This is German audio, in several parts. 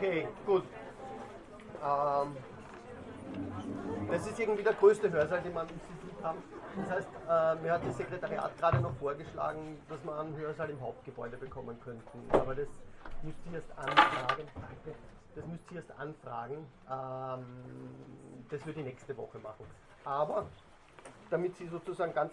Okay, gut. Ähm, das ist irgendwie der größte Hörsaal, den man im Institut haben. Das heißt, äh, mir hat das Sekretariat gerade noch vorgeschlagen, dass wir einen Hörsaal im Hauptgebäude bekommen könnten. Aber das müsst ihr erst anfragen. Danke. Das müsst ihr erst anfragen. Ähm, das wird die nächste Woche machen. Aber damit Sie sozusagen ganz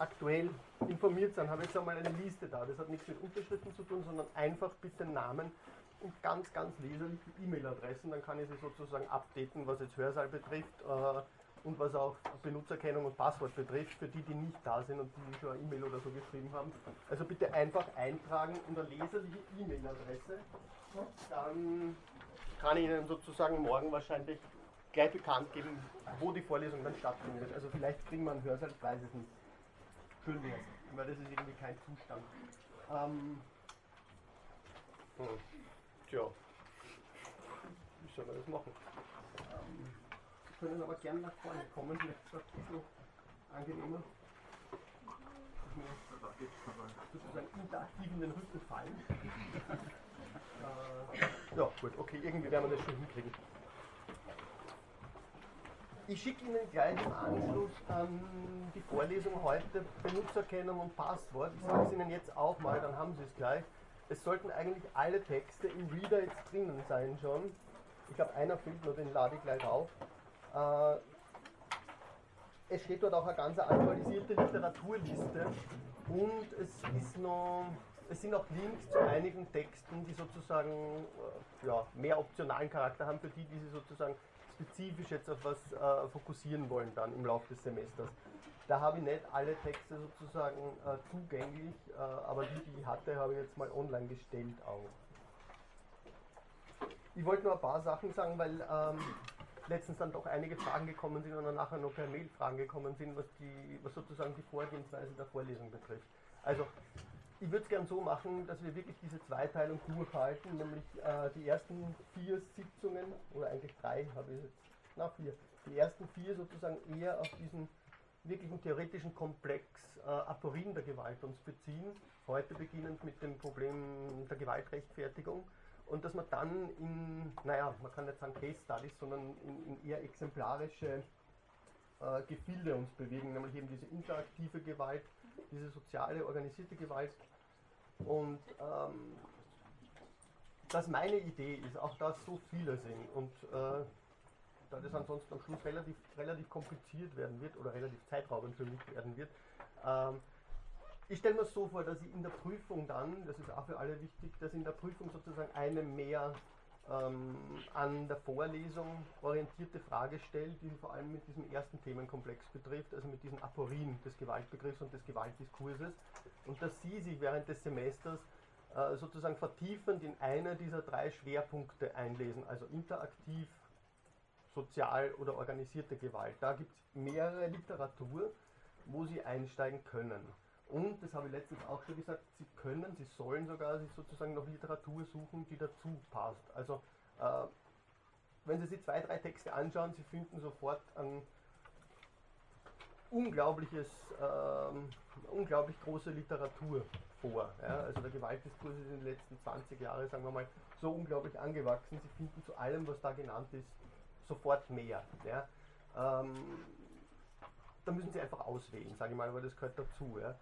aktuell informiert sind, habe ich jetzt einmal eine Liste da. Das hat nichts mit Unterschriften zu tun, sondern einfach bitte Namen und ganz, ganz leserliche E-Mail-Adressen. Dann kann ich sie sozusagen updaten, was jetzt Hörsaal betrifft äh, und was auch Benutzerkennung und Passwort betrifft, für die, die nicht da sind und die schon eine E-Mail oder so geschrieben haben. Also bitte einfach eintragen in der leserliche E-Mail-Adresse. Dann kann ich Ihnen sozusagen morgen wahrscheinlich gleich bekannt geben, wo die Vorlesung dann stattfindet. Also vielleicht kriegen wir einen Hörsaal, ich weiß es nicht. Schön wäre es, weil das ist irgendwie kein Zustand. Ähm, hm. Tja, wie soll man das machen? Ähm, Sie können aber gerne nach vorne kommen, vielleicht ist das ein bisschen angenehmer. Sozusagen interaktiv in den Rücken fallen. äh, ja, gut, okay, irgendwie werden wir das schon hinkriegen. Ich schicke Ihnen gleich im Anschluss an die Vorlesung heute Benutzerkennung und Passwort. Ich sage es Ihnen jetzt auch mal, dann haben Sie es gleich. Es sollten eigentlich alle Texte im Reader jetzt drinnen sein schon. Ich glaube, einer fehlt nur, den lade ich gleich auf. Äh, es steht dort auch eine ganz aktualisierte Literaturliste und es ist noch es sind auch Links zu einigen Texten, die sozusagen äh, ja, mehr optionalen Charakter haben, für die, die sie sozusagen spezifisch jetzt auf was äh, fokussieren wollen dann im Laufe des Semesters. Da habe ich nicht alle Texte sozusagen äh, zugänglich, äh, aber die, die ich hatte, habe ich jetzt mal online gestellt auch. Ich wollte nur ein paar Sachen sagen, weil ähm, letztens dann doch einige Fragen gekommen sind und dann nachher noch per Mail Fragen gekommen sind, was, die, was sozusagen die Vorgehensweise der Vorlesung betrifft. Also ich würde es gern so machen, dass wir wirklich diese Zweiteilung durchhalten, nämlich äh, die ersten vier Sitzungen, oder eigentlich drei habe ich jetzt, na vier, die ersten vier sozusagen eher auf diesen wirklichen theoretischen Komplex äh, Aporien der Gewalt uns beziehen, heute beginnend mit dem Problem der Gewaltrechtfertigung. Und dass man dann in, naja, man kann nicht sagen Case Studies, sondern in, in eher exemplarische äh, Gefilde uns bewegen, nämlich eben diese interaktive Gewalt, diese soziale, organisierte Gewalt. Und ähm, dass meine Idee ist, auch dass so viele sind. Und äh, da das ansonsten am Schluss relativ, relativ kompliziert werden wird oder relativ zeitraubend für mich werden wird. Ähm, ich stelle mir es so vor, dass ich in der Prüfung dann, das ist auch für alle wichtig, dass in der Prüfung sozusagen eine mehr ähm, an der Vorlesung orientierte Frage stellt, die vor allem mit diesem ersten Themenkomplex betrifft, also mit diesen Aporien des Gewaltbegriffs und des Gewaltdiskurses, und dass Sie sich während des Semesters äh, sozusagen vertiefend in einer dieser drei Schwerpunkte einlesen, also interaktiv, sozial oder organisierte Gewalt. Da gibt es mehrere Literatur, wo Sie einsteigen können. Und, das habe ich letztens auch schon gesagt, Sie können, Sie sollen sogar sich sozusagen noch Literatur suchen, die dazu passt. Also, äh, wenn Sie sich zwei, drei Texte anschauen, Sie finden sofort ein unglaubliches, äh, unglaublich große Literatur vor. Ja? Also der Gewaltdiskurs ist in den letzten 20 Jahren, sagen wir mal, so unglaublich angewachsen. Sie finden zu allem, was da genannt ist, sofort mehr. Ja? Ähm, da müssen Sie einfach auswählen, sage ich mal, aber das gehört dazu. Ja?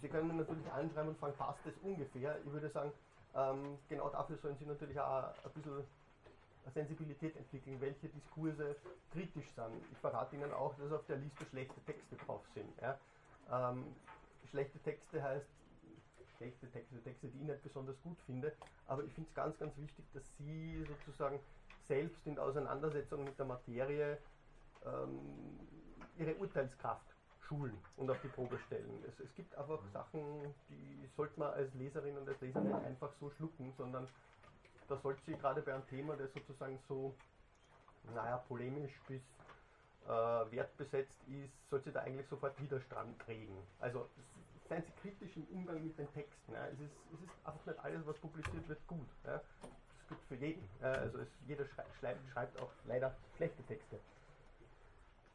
Sie können natürlich anschreiben und fragen, passt das ungefähr? Ich würde sagen, ähm, genau dafür sollen Sie natürlich auch ein bisschen Sensibilität entwickeln, welche Diskurse kritisch sind. Ich verrate Ihnen auch, dass auf der Liste schlechte Texte drauf sind. Ja? Ähm, schlechte Texte heißt, schlechte Texte, Texte, die ich nicht besonders gut finde, aber ich finde es ganz, ganz wichtig, dass Sie sozusagen selbst in der Auseinandersetzung mit der Materie ähm, Ihre Urteilskraft schulen und auf die Probe stellen. Es, es gibt einfach Sachen, die sollte man als Leserin und als Leser nicht einfach so schlucken, sondern da sollte sie gerade bei einem Thema, das sozusagen so, naja, polemisch bis äh, wertbesetzt ist, sollte sie da eigentlich sofort Widerstand kriegen. Also seien Sie kritisch im Umgang mit den Texten. Ja. Es, ist, es ist einfach nicht alles, was publiziert wird, gut. Ja. Das gilt für jeden. Ja. Also es, jeder schreibt, schreibt auch leider schlechte Texte.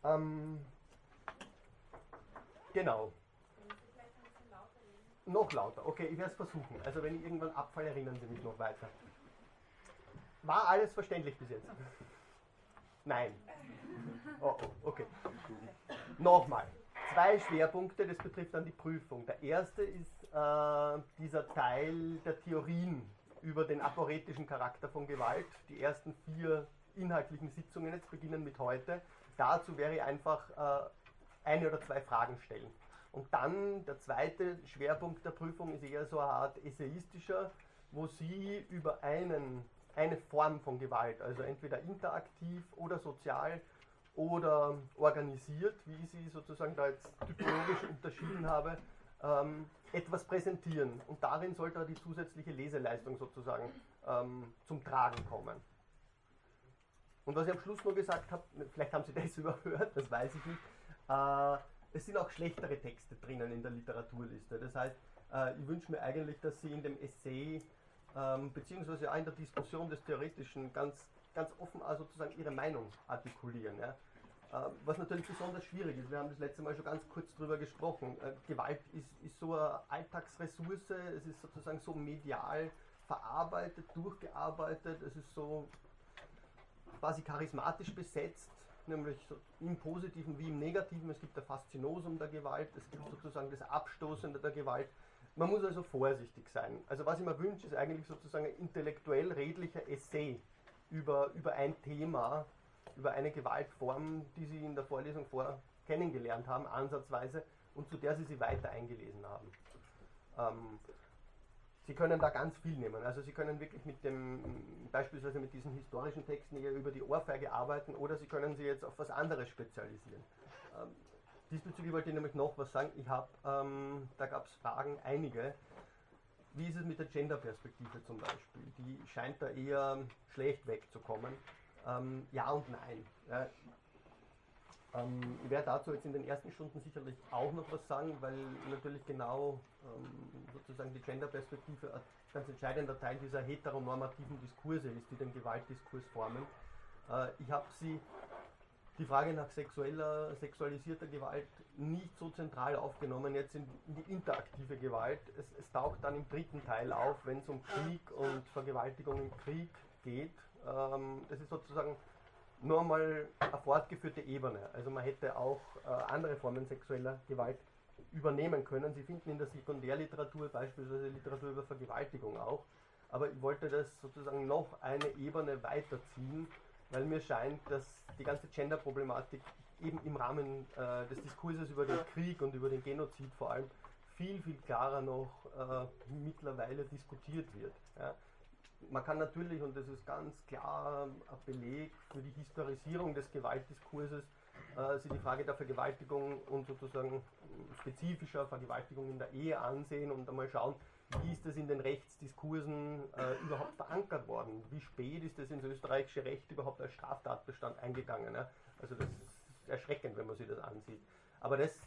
Ähm, genau. Noch lauter. Okay, ich werde es versuchen. Also wenn ich irgendwann abfalle, erinnern Sie mich noch weiter. War alles verständlich bis jetzt? Nein. Oh, oh, okay. Nochmal. Zwei Schwerpunkte, das betrifft dann die Prüfung. Der erste ist äh, dieser Teil der Theorien über den aporetischen Charakter von Gewalt. Die ersten vier inhaltlichen Sitzungen jetzt beginnen mit heute. Dazu wäre einfach äh, eine oder zwei Fragen stellen. Und dann der zweite Schwerpunkt der Prüfung ist eher so eine Art essayistischer, wo Sie über einen, eine Form von Gewalt, also entweder interaktiv oder sozial oder organisiert, wie ich sie sozusagen da jetzt typologisch unterschieden habe, ähm, etwas präsentieren. Und darin sollte die zusätzliche Leseleistung sozusagen ähm, zum Tragen kommen. Und was ich am Schluss nur gesagt habe, vielleicht haben Sie das überhört, das weiß ich nicht, äh, es sind auch schlechtere Texte drinnen in der Literaturliste. Das heißt, äh, ich wünsche mir eigentlich, dass Sie in dem Essay ähm, beziehungsweise auch in der Diskussion des Theoretischen ganz, ganz offen auch sozusagen Ihre Meinung artikulieren. Ja? Äh, was natürlich besonders schwierig ist, wir haben das letzte Mal schon ganz kurz darüber gesprochen. Äh, Gewalt ist, ist so eine Alltagsressource, es ist sozusagen so medial verarbeitet, durchgearbeitet, es ist so quasi charismatisch besetzt, nämlich so im Positiven wie im Negativen. Es gibt der Faszinosum der Gewalt, es gibt sozusagen das Abstoßende der Gewalt. Man muss also vorsichtig sein. Also was ich mir wünsche, ist eigentlich sozusagen ein intellektuell redlicher Essay über, über ein Thema, über eine Gewaltform, die Sie in der Vorlesung vorher kennengelernt haben, ansatzweise, und zu der Sie sich weiter eingelesen haben. Ähm, Sie können da ganz viel nehmen. Also Sie können wirklich mit dem, beispielsweise mit diesen historischen Texten eher über die Ohrfeige arbeiten oder Sie können sie jetzt auf was anderes spezialisieren. Ähm, diesbezüglich wollte ich nämlich noch was sagen. Ich habe, ähm, da gab es Fragen, einige. Wie ist es mit der Gender-Perspektive zum Beispiel? Die scheint da eher schlecht wegzukommen. Ähm, ja und nein. Ja. Ähm, ich werde dazu jetzt in den ersten Stunden sicherlich auch noch was sagen, weil natürlich genau ähm, sozusagen die Gender-Perspektive ein ganz entscheidender Teil dieser heteronormativen Diskurse ist, die den Gewaltdiskurs formen. Äh, ich habe sie die Frage nach sexueller, sexualisierter Gewalt nicht so zentral aufgenommen, jetzt in, die interaktive Gewalt. Es, es, taucht dann im dritten Teil auf, wenn es um Krieg und Vergewaltigung im Krieg geht. Ähm, das ist sozusagen nur mal eine fortgeführte Ebene. Also man hätte auch äh, andere Formen sexueller Gewalt übernehmen können. Sie finden in der Sekundärliteratur beispielsweise Literatur über Vergewaltigung auch. Aber ich wollte das sozusagen noch eine Ebene weiterziehen, weil mir scheint, dass die ganze Gender-Problematik eben im Rahmen äh, des Diskurses über den Krieg und über den Genozid vor allem viel, viel klarer noch äh, mittlerweile diskutiert wird. Ja man kann natürlich, und das ist ganz klar ein Beleg für die Historisierung des Gewaltdiskurses, äh, sich die Frage der Vergewaltigung und sozusagen spezifischer Vergewaltigung in der Ehe ansehen und einmal schauen, wie ist das in den Rechtsdiskursen äh, überhaupt verankert worden? Wie spät ist das ins österreichische Recht überhaupt als Straftatbestand eingegangen? Ja? Also das ist erschreckend, wenn man sich das ansieht. Aber das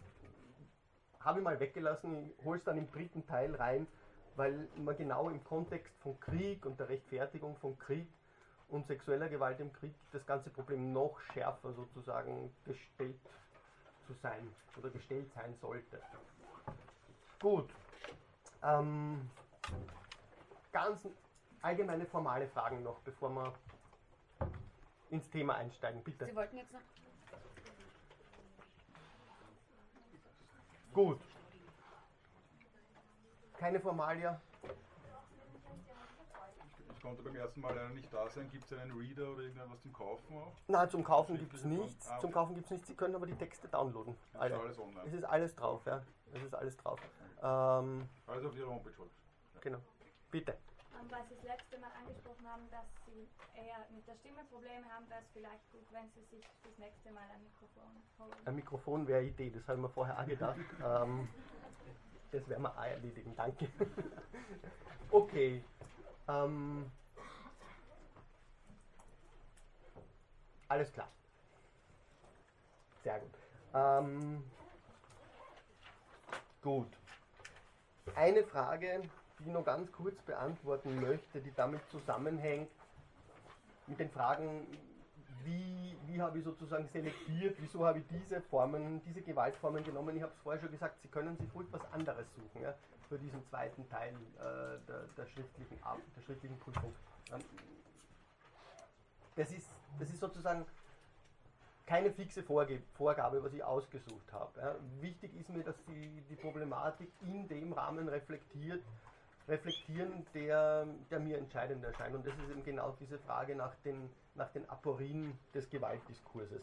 habe ich mal weggelassen, ich hole es dann im dritten Teil rein, weil man genau im Kontext von Krieg und der Rechtfertigung von Krieg und sexueller Gewalt im Krieg das ganze Problem noch schärfer sozusagen gestellt zu sein oder gestellt sein sollte. Gut. Ähm, ganz allgemeine formale Fragen noch, bevor wir ins Thema einsteigen. Bitte. Sie wollten jetzt noch. Gut keine Formalia. Ich konnte beim ersten Mal leider nicht da sein. Gibt es einen Reader oder irgendwas zum Kaufen auch? Nein, zum Kaufen gibt es nichts. Ah, okay. Zum Kaufen gibt es nichts. Sie können aber die Texte downloaden. Alle. Ist alles online. Es ist alles drauf, ja. Es ist alles drauf. Ähm, also auf Ihrer Homepage. Ja. Genau. Bitte. Um, weil Sie das letzte Mal angesprochen haben, dass Sie eher mit der Stimme Probleme haben, wäre es vielleicht gut, wenn Sie sich das nächste Mal ein Mikrofon holen. Ein Mikrofon wäre Idee, das haben wir vorher auch gedacht. ähm, das werden wir auch erledigen, danke. okay. Ähm, alles klar. Sehr gut. Ähm, gut. Eine Frage, die ich noch ganz kurz beantworten möchte, die damit zusammenhängt, mit den Fragen, wie, wie habe ich sozusagen selektiert, wieso habe ich diese Formen, diese Gewaltformen genommen. Ich habe es vorher schon gesagt, Sie können sich ruhig was anderes suchen ja, für diesen zweiten Teil äh, der, der, schriftlichen, der schriftlichen Prüfung. Ähm, das ist, das ist sozusagen keine fixe Vorgabe, was ich ausgesucht habe. Ja. Wichtig ist mir, dass die, die Problematik in dem Rahmen reflektiert, reflektieren, der, der mir entscheidend erscheint. Und das ist eben genau diese Frage nach den, nach den Aporien des Gewaltdiskurses.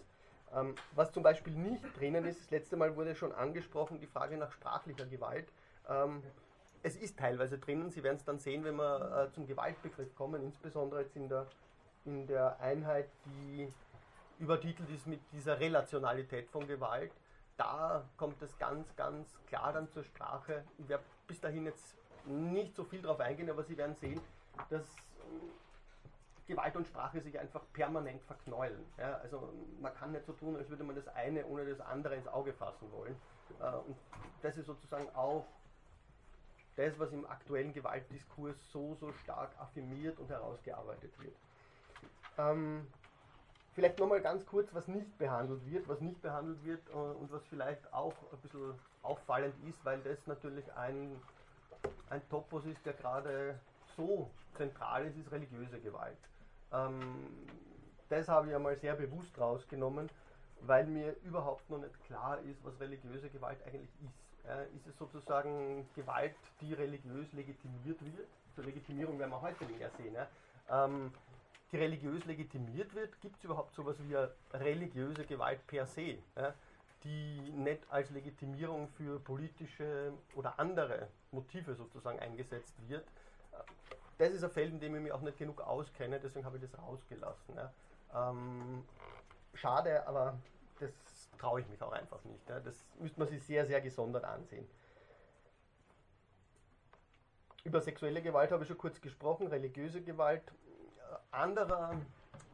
Ähm, was zum Beispiel nicht drinnen ist, das letzte Mal wurde schon angesprochen, die Frage nach sprachlicher Gewalt. Ähm, es ist teilweise drinnen, Sie werden es dann sehen, wenn wir äh, zum Gewaltbegriff kommen, insbesondere jetzt in der, in der Einheit, die übertitelt ist mit dieser Relationalität von Gewalt. Da kommt es ganz, ganz klar dann zur Sprache. Ich werde bis dahin jetzt nicht so viel darauf eingehen, aber Sie werden sehen, dass Gewalt und Sprache sich einfach permanent verknäulen. Ja, also man kann nicht so tun, als würde man das eine ohne das andere ins Auge fassen wollen. Äh, und das ist sozusagen auch das, was im aktuellen Gewaltdiskurs so, so stark affirmiert und herausgearbeitet wird. Ähm, vielleicht nochmal ganz kurz, was nicht behandelt wird, was nicht behandelt wird äh, und was vielleicht auch ein bisschen auffallend ist, weil das natürlich ein, ein Topos ist, der gerade so zentral ist, ist religiöse Gewalt. Ähm, das habe ich einmal sehr bewusst rausgenommen, weil mir überhaupt noch nicht klar ist, was religiöse Gewalt eigentlich ist äh, ist es sozusagen Gewalt, die religiös legitimiert wird. Zur Legitimierung werden wir heute mehr sehen. Ja. Ähm, die religiös legitimiert wird, gibt es überhaupt sowas wie religiöse Gewalt per se, ja, die nicht als Legitimierung für politische oder andere Motive sozusagen eingesetzt wird. Das ist ein Feld, in dem ich mich auch nicht genug auskenne, deswegen habe ich das rausgelassen. Ja. Ähm, schade, aber das traue ich mich auch einfach nicht. Ja. Das müsste man sich sehr, sehr gesondert ansehen. Über sexuelle Gewalt habe ich schon kurz gesprochen, religiöse Gewalt. Anderer,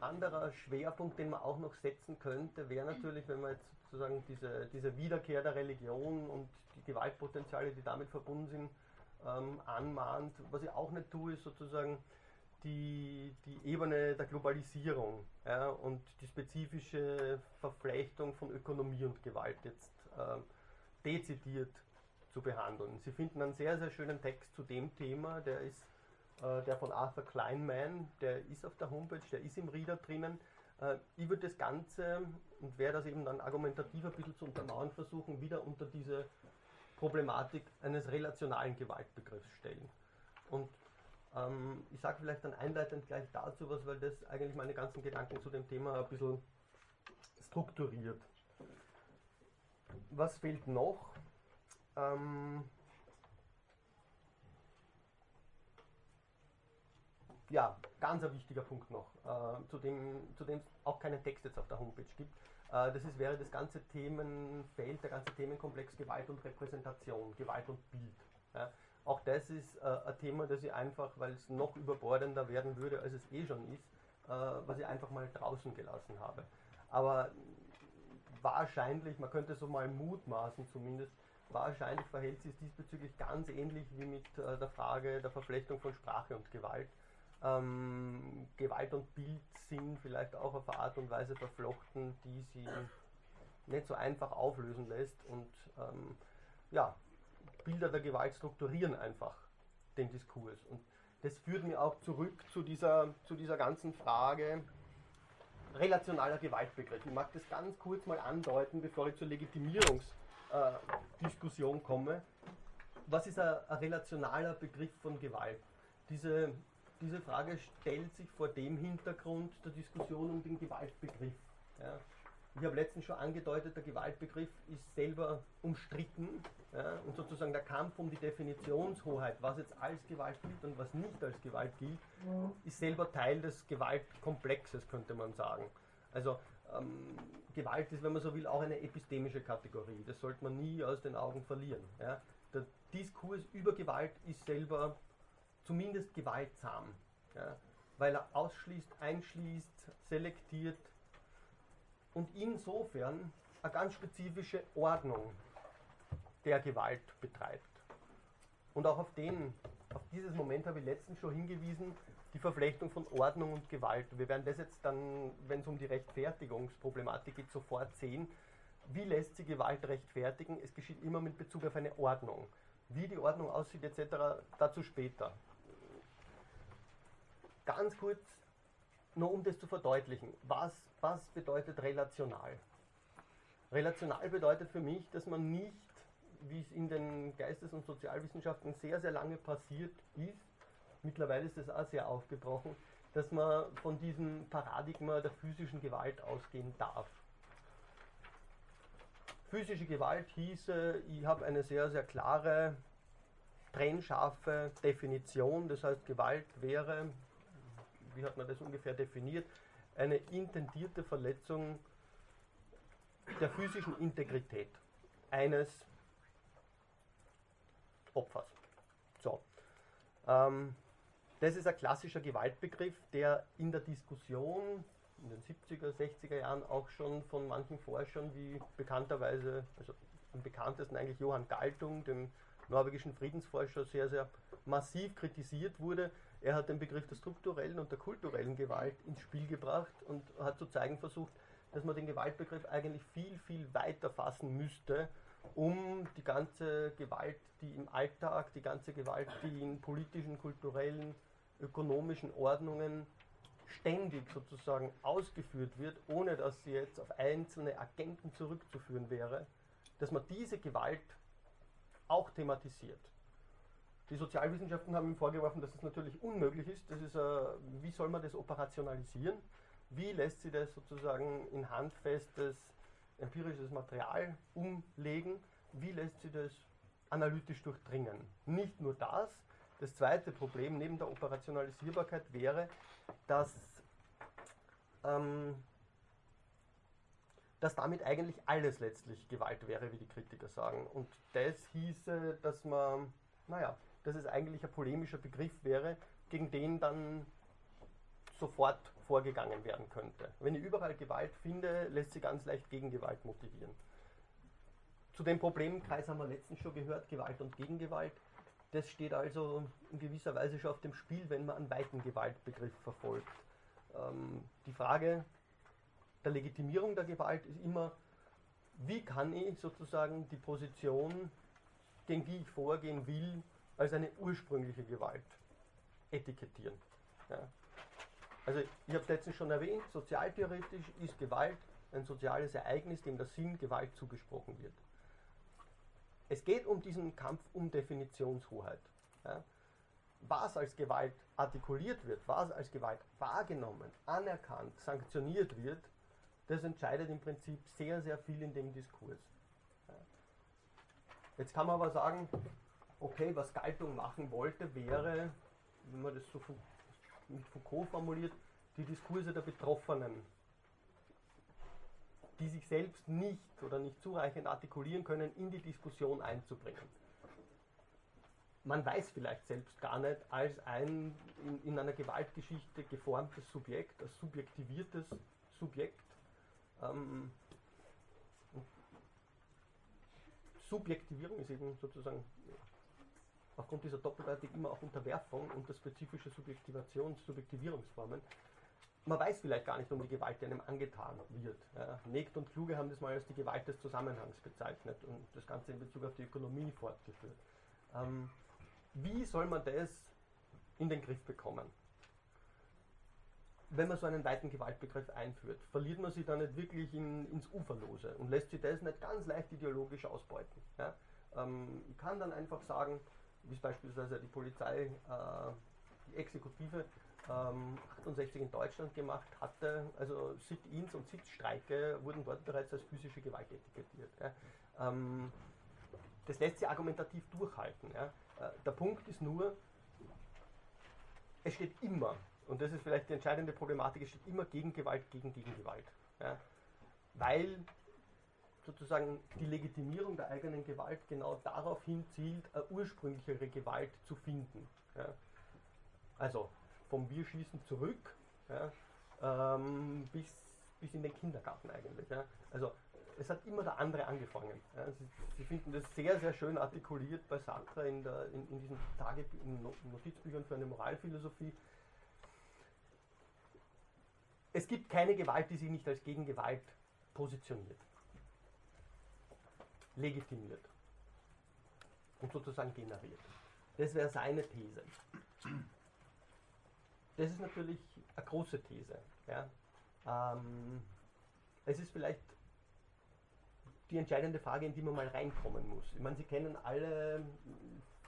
anderer Schwerpunkt, den man auch noch setzen könnte, wäre natürlich, wenn man jetzt sozusagen diese, diese Wiederkehr der Religion und die Gewaltpotenziale, die damit verbunden sind, ähm, anmahnt. Was ich auch nicht tue, ist sozusagen die, die Ebene der Globalisierung ja, und die spezifische Verflechtung von Ökonomie und Gewalt jetzt äh, dezidiert zu behandeln. Sie finden einen sehr, sehr schönen Text zu dem Thema, der ist äh, der von Arthur Kleinman, der ist auf der Homepage, der ist im Reader drinnen. Äh, ich würde das Ganze und werde das eben dann argumentativ ein bisschen zu untermauern versuchen, wieder unter diese Problematik eines relationalen Gewaltbegriffs stellen. Und ähm, ich sage vielleicht dann einleitend gleich dazu was, weil das eigentlich meine ganzen Gedanken zu dem Thema ein bisschen strukturiert. Was fehlt noch? Ähm, ja, ganz ein wichtiger Punkt noch, äh, zu, dem, es auch keinen Text jetzt auf der Homepage gibt. Äh, das ist, wäre das ganze Themenfeld, der ganze Themenkomplex Gewalt und Repräsentation, Gewalt und Bild. Ja. Auch das ist äh, ein Thema, das ich einfach, weil es noch überbordender werden würde, als es eh schon ist, äh, was ich einfach mal draußen gelassen habe. Aber wahrscheinlich, man könnte so mal mutmaßen zumindest, wahrscheinlich verhält sich diesbezüglich ganz ähnlich wie mit äh, der Frage der Verflechtung von Sprache und Gewalt. Ähm, Gewalt und Bild sind vielleicht auch auf eine Art und Weise verflochten, die sie nicht so einfach auflösen lässt. Und ähm, ja, Bilder der Gewalt strukturieren einfach den Diskurs. Und das führt mir auch zurück zu dieser, zu dieser ganzen Frage relationaler Gewaltbegriff. Ich mag das ganz kurz mal andeuten, bevor ich zur Legitimierungsdiskussion äh, komme. Was ist ein, ein, relationaler Begriff von Gewalt? Diese, diese Frage stellt sich vor dem Hintergrund der Diskussion um den Gewaltbegriff. Ja. Ich habe letztens schon angedeutet, der Gewaltbegriff ist selber umstritten ja, und sozusagen der Kampf um die Definitionshoheit, was jetzt als Gewalt gilt und was nicht als Gewalt gilt, mhm. ist selber Teil des Gewaltkomplexes, könnte man sagen. Also ähm, Gewalt ist, wenn man so will, auch eine epistemische Kategorie. Das sollte man nie aus den Augen verlieren. Ja. Der Diskurs über Gewalt ist selber zumindest gewaltsam, ja, weil er ausschließt, einschließt, selektiert, und insofern eine ganz spezifische Ordnung der Gewalt betreibt. Und auch auf, den, auf dieses Moment habe ich letztens schon hingewiesen, die Verflechtung von Ordnung und Gewalt. Wir werden das jetzt dann, wenn es um die Rechtfertigungsproblematik geht, sofort sehen. Wie lässt sich Gewalt rechtfertigen? Es geschieht immer mit Bezug auf eine Ordnung. Wie die Ordnung aussieht etc., dazu später. Ganz kurz nur um das zu verdeutlichen, was, was bedeutet relational? Relational bedeutet für mich, dass man nicht, wie es in den Geistes- und Sozialwissenschaften sehr, sehr lange passiert ist, mittlerweile ist das auch sehr aufgebrochen, dass man von diesem Paradigma der physischen Gewalt ausgehen darf. Physische Gewalt hieße, ich habe eine sehr, sehr klare, trennscharfe Definition, das heißt Gewalt wäre, wie hat man das ungefähr definiert, eine intendierte Verletzung der physischen Integrität eines Opfers. So. Ähm, das ist ein klassischer Gewaltbegriff, der in der Diskussion in den 70er, 60er Jahren auch schon von manchen Forschern wie bekannterweise, also am bekanntesten eigentlich Johann Galtung, dem norwegischen Friedensforscher, sehr, sehr massiv kritisiert wurde. Er hat den Begriff der strukturellen und der kulturellen Gewalt ins Spiel gebracht und hat zu zeigen versucht, dass man den Gewaltbegriff eigentlich viel, viel weiter fassen müsste, um die ganze Gewalt, die im Alltag, die ganze Gewalt, die in politischen, kulturellen, ökonomischen Ordnungen ständig sozusagen ausgeführt wird, ohne dass sie jetzt auf einzelne Agenten zurückzuführen wäre, dass man diese Gewalt auch thematisiert. Die Sozialwissenschaften haben ihm vorgeworfen, dass es das natürlich unmöglich ist. Das ist, äh, wie soll man das operationalisieren? Wie lässt sich das sozusagen in handfestes empirisches Material umlegen? Wie lässt sich das analytisch durchdringen? Nicht nur das, das zweite Problem neben der Operationalisierbarkeit wäre, dass, ähm, dass damit eigentlich alles letztlich Gewalt wäre, wie die Kritiker sagen. Und das hieße, dass man, naja, dass es eigentlich ein polemischer Begriff wäre, gegen den dann sofort vorgegangen werden könnte. Wenn ich überall Gewalt finde, lässt sich ganz leicht gegen Gewalt motivieren. Zu dem Problemkreis haben wir letztens schon gehört, Gewalt und Gegengewalt. Das steht also in gewisser Weise schon auf dem Spiel, wenn man einen weiten Gewaltbegriff verfolgt. Ähm, die Frage der Legitimierung der Gewalt ist immer, wie kann ich sozusagen die Position, gegen die ich vorgehen will, als eine ursprüngliche Gewalt etikettieren. Ja. Also ich habe es letztens schon erwähnt, sozialtheoretisch ist Gewalt ein soziales Ereignis, dem der Sinn Gewalt zugesprochen wird. Es geht um diesen Kampf um Definitionshoheit. Ja. Was als Gewalt artikuliert wird, was als Gewalt wahrgenommen, anerkannt, sanktioniert wird, das entscheidet im Prinzip sehr, sehr viel in dem Diskurs. Ja. Jetzt kann man aber sagen, okay, was Galtung machen wollte, wäre, wenn man das so mit Foucault formuliert, die Diskurse der Betroffenen die sich selbst nicht oder nicht zureichend artikulieren können, in die Diskussion einzubringen. Man weiß vielleicht selbst gar nicht, als ein in, in einer Gewaltgeschichte geformtes Subjekt, als subjektiviertes Subjekt, ähm, Subjektivierung ist eben sozusagen aufgrund dieser Doppeldeutig immer auch Unterwerfung unter spezifische Subjektivations-, Subjektivierungsformen man weiß vielleicht gar nicht um die Gewalt, die einem angetan wird. Ja. Negt und Kluge haben das mal als die Gewalt des Zusammenhangs bezeichnet und das Ganze in Bezug auf die Ökonomie fortgeführt. Ähm, wie soll man das in den Griff bekommen? Wenn man so einen weiten Gewaltbegriff einführt, verliert man sich da nicht wirklich in, ins Uferlose und lässt sich das nicht ganz leicht ideologisch ausbeuten. Ja? Ähm, ich kann dann einfach sagen, wie es beispielsweise die Polizei, äh, die Exekutive ähm, 68 in Deutschland gemacht hatte. Also Sit-ins und Sitzstreike wurden dort bereits als physische Gewalt etikettiert. Ja. Ähm, das lässt sich argumentativ durchhalten. Ja. Äh, der Punkt ist nur, es steht immer, und das ist vielleicht die entscheidende Problematik, es steht immer Gegengewalt gegen Gegengewalt. Ja. Weil sozusagen die Legitimierung der eigenen Gewalt genau darauf hinzielt, eine ursprünglichere Gewalt zu finden. Ja. Also vom Bierschießen zurück ja, ähm, bis, bis in den Kindergarten eigentlich. Ja. Also es hat immer der andere angefangen. Sie, Sie, finden das sehr, sehr schön artikuliert bei Sartre in, der, in, in diesen Tage, in Notizbüchern für eine Moralphilosophie. Es gibt keine Gewalt, die sich nicht als Gegengewalt positioniert, legitimiert und sozusagen generiert. Das wäre seine These. das ist natürlich eine große These. Ja. Ähm, es ist vielleicht die entscheidende Frage, in die man mal reinkommen muss. Ich meine, Sie kennen alle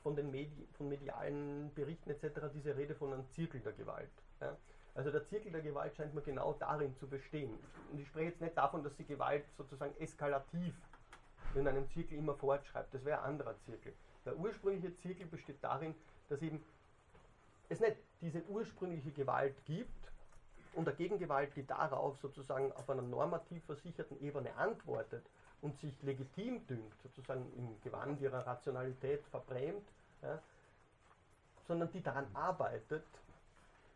von den Medi von medialen Berichten etc. diese Rede von einem Zirkel der Gewalt. Ja. Also der Zirkel der Gewalt scheint mir genau darin zu bestehen. Und ich spreche jetzt nicht davon, dass die Gewalt sozusagen eskalativ in einem Zirkel immer fortschreibt. Das wäre ein anderer Zirkel. Der ursprüngliche Zirkel besteht darin, dass eben es nicht diese ursprüngliche Gewalt gibt und eine Gegengewalt, die darauf sozusagen auf einer normativ versicherten Ebene antwortet und sich legitim dünkt, sozusagen im Gewand ihrer Rationalität verbrämt, ja, sondern die daran arbeitet,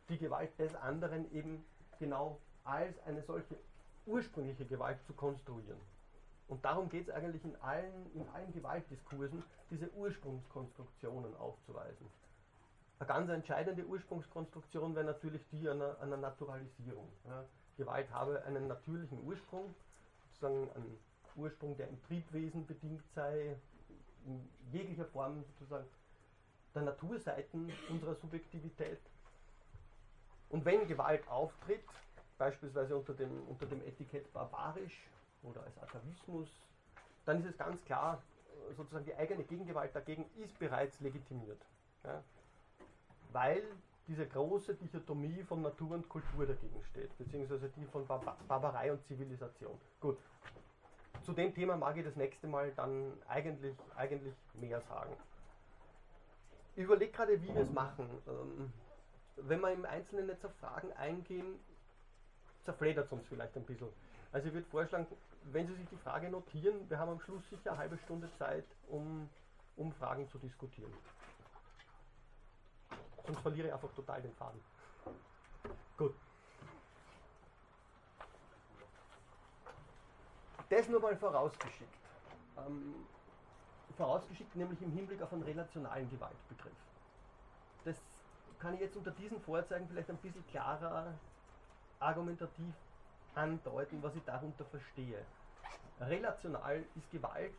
die Gewalt des anderen eben genau als eine solche ursprüngliche Gewalt zu konstruieren. Und darum geht es eigentlich in allen, in allen Gewaltdiskursen, diese Ursprungskonstruktionen aufzuweisen. Eine ganz entscheidende Ursprungskonstruktion wäre natürlich die einer, einer Naturalisierung. Ja. Gewalt habe einen natürlichen Ursprung, sozusagen einen Ursprung, der im Triebwesen bedingt sei, in jeglicher Form sozusagen der Naturseiten unserer Subjektivität. Und wenn Gewalt auftritt, beispielsweise unter dem, unter dem Etikett barbarisch oder als Atavismus, dann ist es ganz klar, sozusagen die eigene Gegengewalt dagegen ist bereits legitimiert. Ja? Weil diese große Dichotomie von Natur und Kultur dagegen steht, beziehungsweise die von Bar Barbarei und Zivilisation. Gut, zu dem Thema mag ich das nächste Mal dann eigentlich, eigentlich mehr sagen. Ich überlege gerade, wie wir es machen. Ähm, wenn wir im Einzelnen jetzt auf Fragen eingehen, zerfledert es uns vielleicht ein bisschen. Also ich würde vorschlagen, wenn Sie sich die Frage notieren, wir haben am Schluss sicher eine halbe Stunde Zeit, um, um Fragen zu diskutieren. Sonst verliere ich einfach total den Faden. Gut. Das nur mal vorausgeschickt. Ähm, vorausgeschickt nämlich im Hinblick auf einen relationalen Gewaltbegriff. Das kann ich jetzt unter diesen Vorzeigen vielleicht ein bisschen klarer argumentativ andeuten, was ich darunter verstehe. Relational ist Gewalt,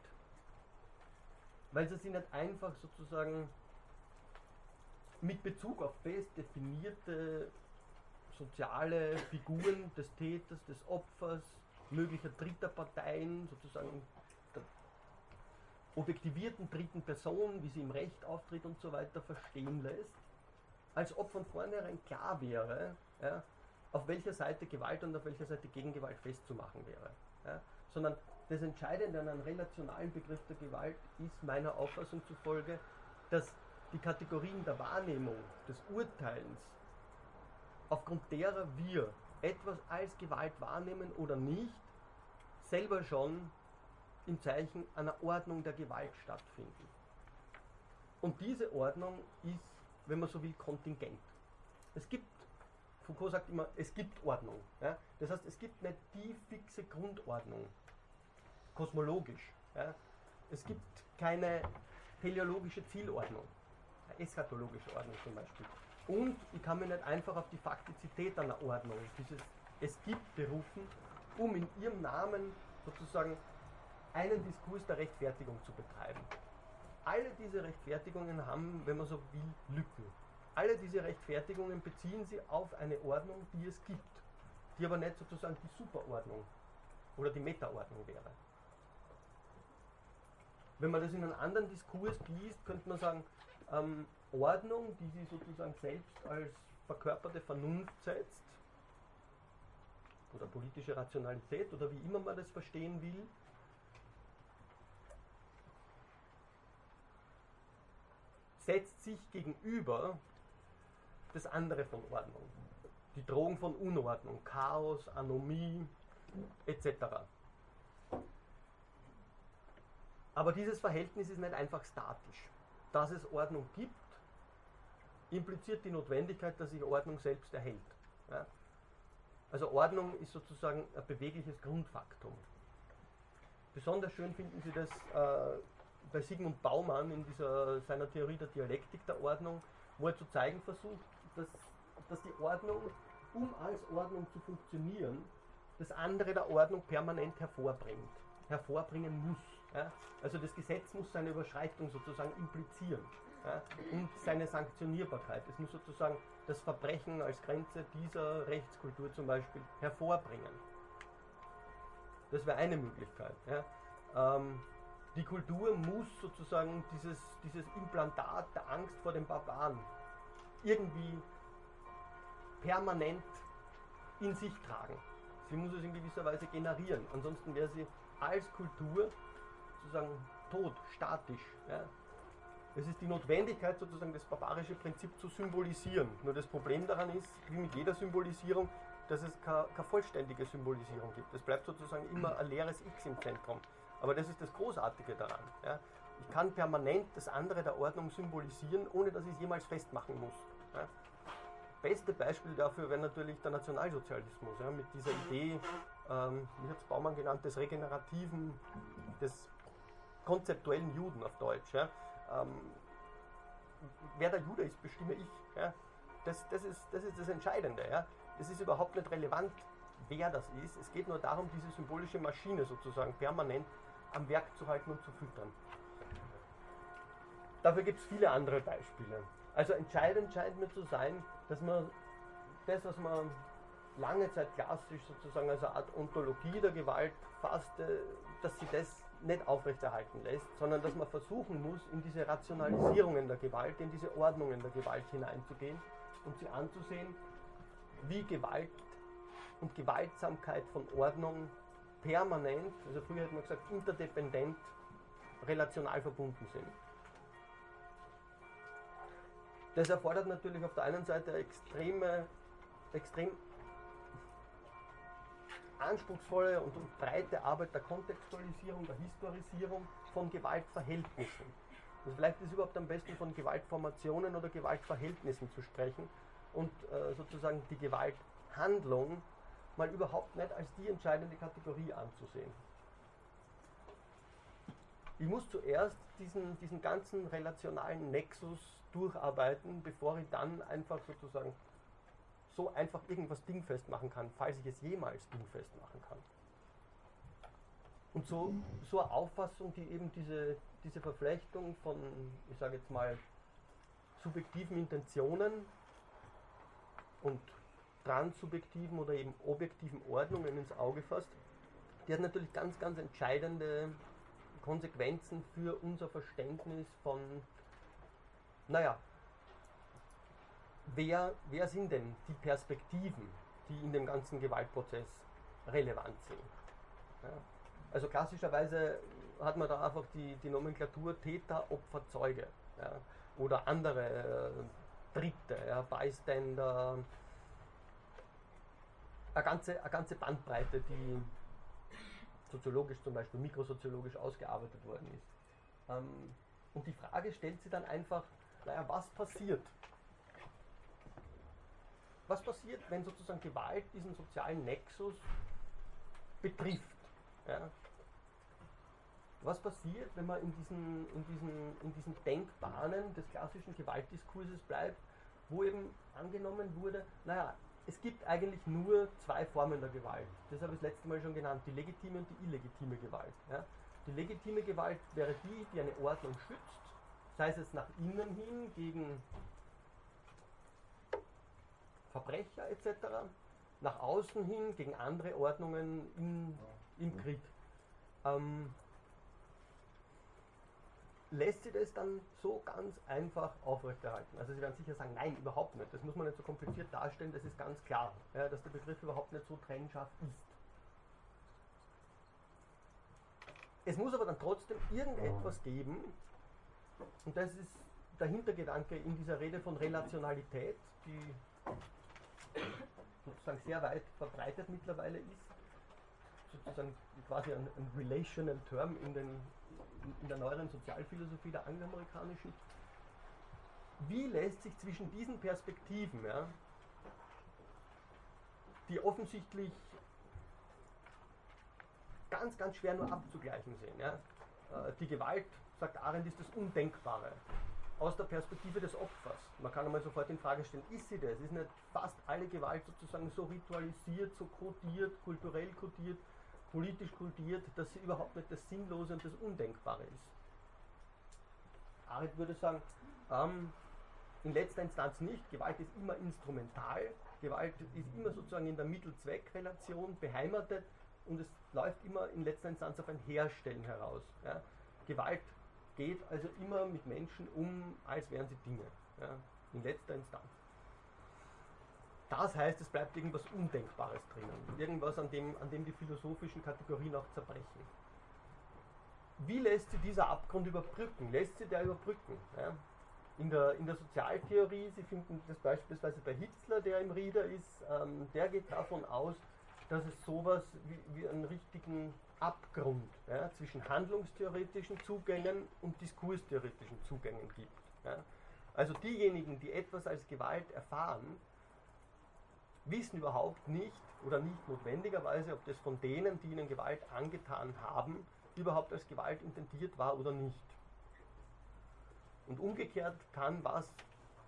weil sie sich nicht einfach sozusagen mit Bezug auf fest definierte soziale Figuren des Täters, des Opfers, möglicher dritter Parteien, sozusagen der objektivierten dritten Person, wie sie im Recht auftritt und so weiter, verstehen lässt, als ob von vornherein klar wäre, ja, auf welcher Seite Gewalt und auf welcher Seite Gegengewalt festzumachen wäre. Ja, sondern das Entscheidende an einem relationalen Begriff der Gewalt ist meiner Auffassung zufolge, dass die Kategorien der Wahrnehmung, des Urteilens, aufgrund derer wir etwas als Gewalt wahrnehmen oder nicht, selber schon im Zeichen einer Ordnung der Gewalt stattfinden. Und diese Ordnung ist, wenn man so will, kontingent. Es gibt, Foucault sagt immer, es gibt Ordnung. Ja? Das heißt, es gibt nicht die fixe Grundordnung, kosmologisch. Ja? Es gibt keine teleologische Zielordnung, eschatologische Ordnung zum Beispiel. Und ich kann mich nicht einfach auf die Faktizität einer Ordnung, dieses es gibt berufen, um in ihrem Namen sozusagen einen Diskurs der Rechtfertigung zu betreiben. Alle diese Rechtfertigungen haben, wenn man so will, Lücken. Alle diese Rechtfertigungen beziehen sie auf eine Ordnung, die es gibt, die aber nicht sozusagen die Superordnung oder die Metaordnung wäre. Wenn man das in einen anderen Diskurs gießt, könnte man sagen, ähm, Ordnung, die sie sozusagen selbst als verkörperte Vernunft setzt, oder politische Rationalität oder wie immer man das verstehen will, setzt sich gegenüber das andere von Ordnung. Die Drohung von Unordnung, Chaos, Anomie etc. Aber dieses Verhältnis ist nicht einfach statisch. Dass es Ordnung gibt, impliziert die Notwendigkeit, dass sich Ordnung selbst erhält. Ja? Also Ordnung ist sozusagen ein bewegliches Grundfaktum. Besonders schön finden Sie das äh, bei Sigmund Baumann in dieser, seiner Theorie der Dialektik der Ordnung, wo er zu zeigen versucht, dass, dass die Ordnung, um als Ordnung zu funktionieren, das andere der Ordnung permanent hervorbringt, hervorbringen muss. Ja? Also das Gesetz muss seine Überschreitung sozusagen implizieren. Ja? Und seine Sanktionierbarkeit. Es muss sozusagen das Verbrechen als Grenze dieser Rechtskultur zum Beispiel hervorbringen. Das wäre eine Möglichkeit. Ja? Ähm, die Kultur muss sozusagen dieses, dieses Implantat der Angst vor dem Barbaren irgendwie permanent in sich tragen. Sie muss es in gewisser Weise generieren. Ansonsten wäre sie als Kultur sozusagen tot, statisch. Ja. Es ist die Notwendigkeit, sozusagen das barbarische Prinzip zu symbolisieren. Nur das Problem daran ist, wie mit jeder Symbolisierung, dass es keine, keine vollständige Symbolisierung gibt. Es bleibt sozusagen immer ein leeres X im Zentrum. Aber das ist das Großartige daran. Ja. Ich kann permanent das andere der Ordnung symbolisieren, ohne dass ich es jemals festmachen muss. Ja. Beste Beispiel dafür wäre natürlich der Nationalsozialismus, ja, mit dieser Idee, ähm, wie hat es Baumann genannt, des regenerativen, des konzeptuellen Juden auf Deutsch. Ja. Ähm, wer der Jude ist, bestimme ich. Ja. Das, das, ist, das ist das Entscheidende. Ja. Es ist überhaupt nicht relevant, wer das ist. Es geht nur darum, diese symbolische Maschine sozusagen permanent am Werk zu halten und zu füttern. Dafür gibt es viele andere Beispiele. Also entscheidend scheint mir zu sein, dass man das, was man lange Zeit klassisch sozusagen als eine Art Ontologie der Gewalt fasste, dass sie das nicht aufrechterhalten lässt, sondern dass man versuchen muss, in diese Rationalisierungen der Gewalt, in diese Ordnungen der Gewalt hineinzugehen und sie anzusehen, wie Gewalt und Gewaltsamkeit von Ordnung permanent, also früher hat man gesagt, interdependent, relational verbunden sind. Das erfordert natürlich auf der einen Seite extreme, extrem anspruchsvolle und, breite Arbeit der Kontextualisierung, der Historisierung von Gewaltverhältnissen. Also vielleicht ist überhaupt am besten von Gewaltformationen oder Gewaltverhältnissen zu sprechen und äh, sozusagen die Gewalthandlung mal überhaupt nicht als die entscheidende Kategorie anzusehen. Ich muss zuerst diesen, diesen ganzen relationalen Nexus durcharbeiten, bevor ich dann einfach sozusagen so einfach irgendwas dingfest machen kann, falls ich es jemals dingfest machen kann. Und so, so eine Auffassung, die eben diese, diese Verflechtung von, ich sage jetzt mal, subjektiven Intentionen und transsubjektiven oder eben objektiven Ordnungen ins Auge fasst, die hat natürlich ganz, ganz entscheidende Konsequenzen für unser Verständnis von, naja, wer, wer sind denn die Perspektiven, die in dem ganzen Gewaltprozess relevant sind? Ja. Also klassischerweise hat man da einfach die, die Nomenklatur Täter, Opfer, Zeuge ja. oder andere äh, Dritte, ja, Bystander, eine ganze, eine ganze Bandbreite, die soziologisch zum Beispiel, mikrosoziologisch ausgearbeitet worden ist. Ähm, und die Frage stellt sich dann einfach, naja, was passiert? Was passiert, wenn sozusagen Gewalt diesen sozialen Nexus betrifft? Ja? Was passiert, wenn man in diesen, in, diesen, in diesen Denkbahnen des klassischen Gewaltdiskurses bleibt, wo eben angenommen wurde, naja, es gibt eigentlich nur zwei Formen der Gewalt. Das habe ich das letzte Mal schon genannt, die legitime und die illegitime Gewalt. Ja? Die legitime Gewalt wäre die, die eine Ordnung schützt, sei es nach innen hin gegen Verbrecher etc., nach außen hin gegen andere Ordnungen in, im Krieg. Ähm, lässt sich das dann so ganz einfach aufrechterhalten? Also Sie werden sicher sagen, nein, überhaupt nicht. Das muss man nicht so kompliziert darstellen, das ist ganz klar, ja, dass der Begriff überhaupt nicht so trennscharf ist. Es muss aber dann trotzdem irgendetwas geben, und das ist der Hintergedanke in dieser Rede von Relationalität, die sozusagen sehr weit verbreitet mittlerweile ist, sozusagen quasi ein, ein relational Term in den in der neueren Sozialphilosophie der angloamerikanischen, wie lässt sich zwischen diesen Perspektiven, ja, die offensichtlich ganz, ganz schwer nur abzugleichen sind. Ja. Äh, die Gewalt, sagt Arendt, ist das Undenkbare. Aus der Perspektive des Opfers. Man kann einmal sofort in Frage stellen, ist sie das? Ist nicht fast alle Gewalt sozusagen so ritualisiert, so kodiert, kulturell kodiert, politisch kultiert, dass sie überhaupt nicht das Sinnlose und das Undenkbare ist. Arendt würde sagen, Ähm, in letzter Instanz nicht. Gewalt ist immer instrumental. Gewalt ist immer sozusagen in der Mittel-Zweck-Relation beheimatet und es läuft immer in letzter Instanz auf ein Herstellen heraus. Ja. Gewalt geht also immer mit Menschen um, als wären sie Dinge. Ja, in letzter Instanz. Das heißt, es bleibt irgendwas Undenkbares drinnen. Irgendwas, an dem, an dem die philosophischen Kategorien auch zerbrechen. Wie lässt sich dieser Abgrund überbrücken? Lässt sich der überbrücken? Ja? In, der, in der Sozialtheorie, Sie finden das beispielsweise bei Hitler, der im Rieder ist, ähm, der geht davon aus, dass es sowas wie, wie einen richtigen Abgrund ja, zwischen handlungstheoretischen Zugängen und diskurstheoretischen Zugängen gibt. Ja. Also diejenigen, die etwas als Gewalt erfahren, wissen überhaupt nicht oder nicht notwendigerweise, ob das von denen, die ihnen Gewalt angetan haben, überhaupt als Gewalt intendiert war oder nicht. Und umgekehrt kann was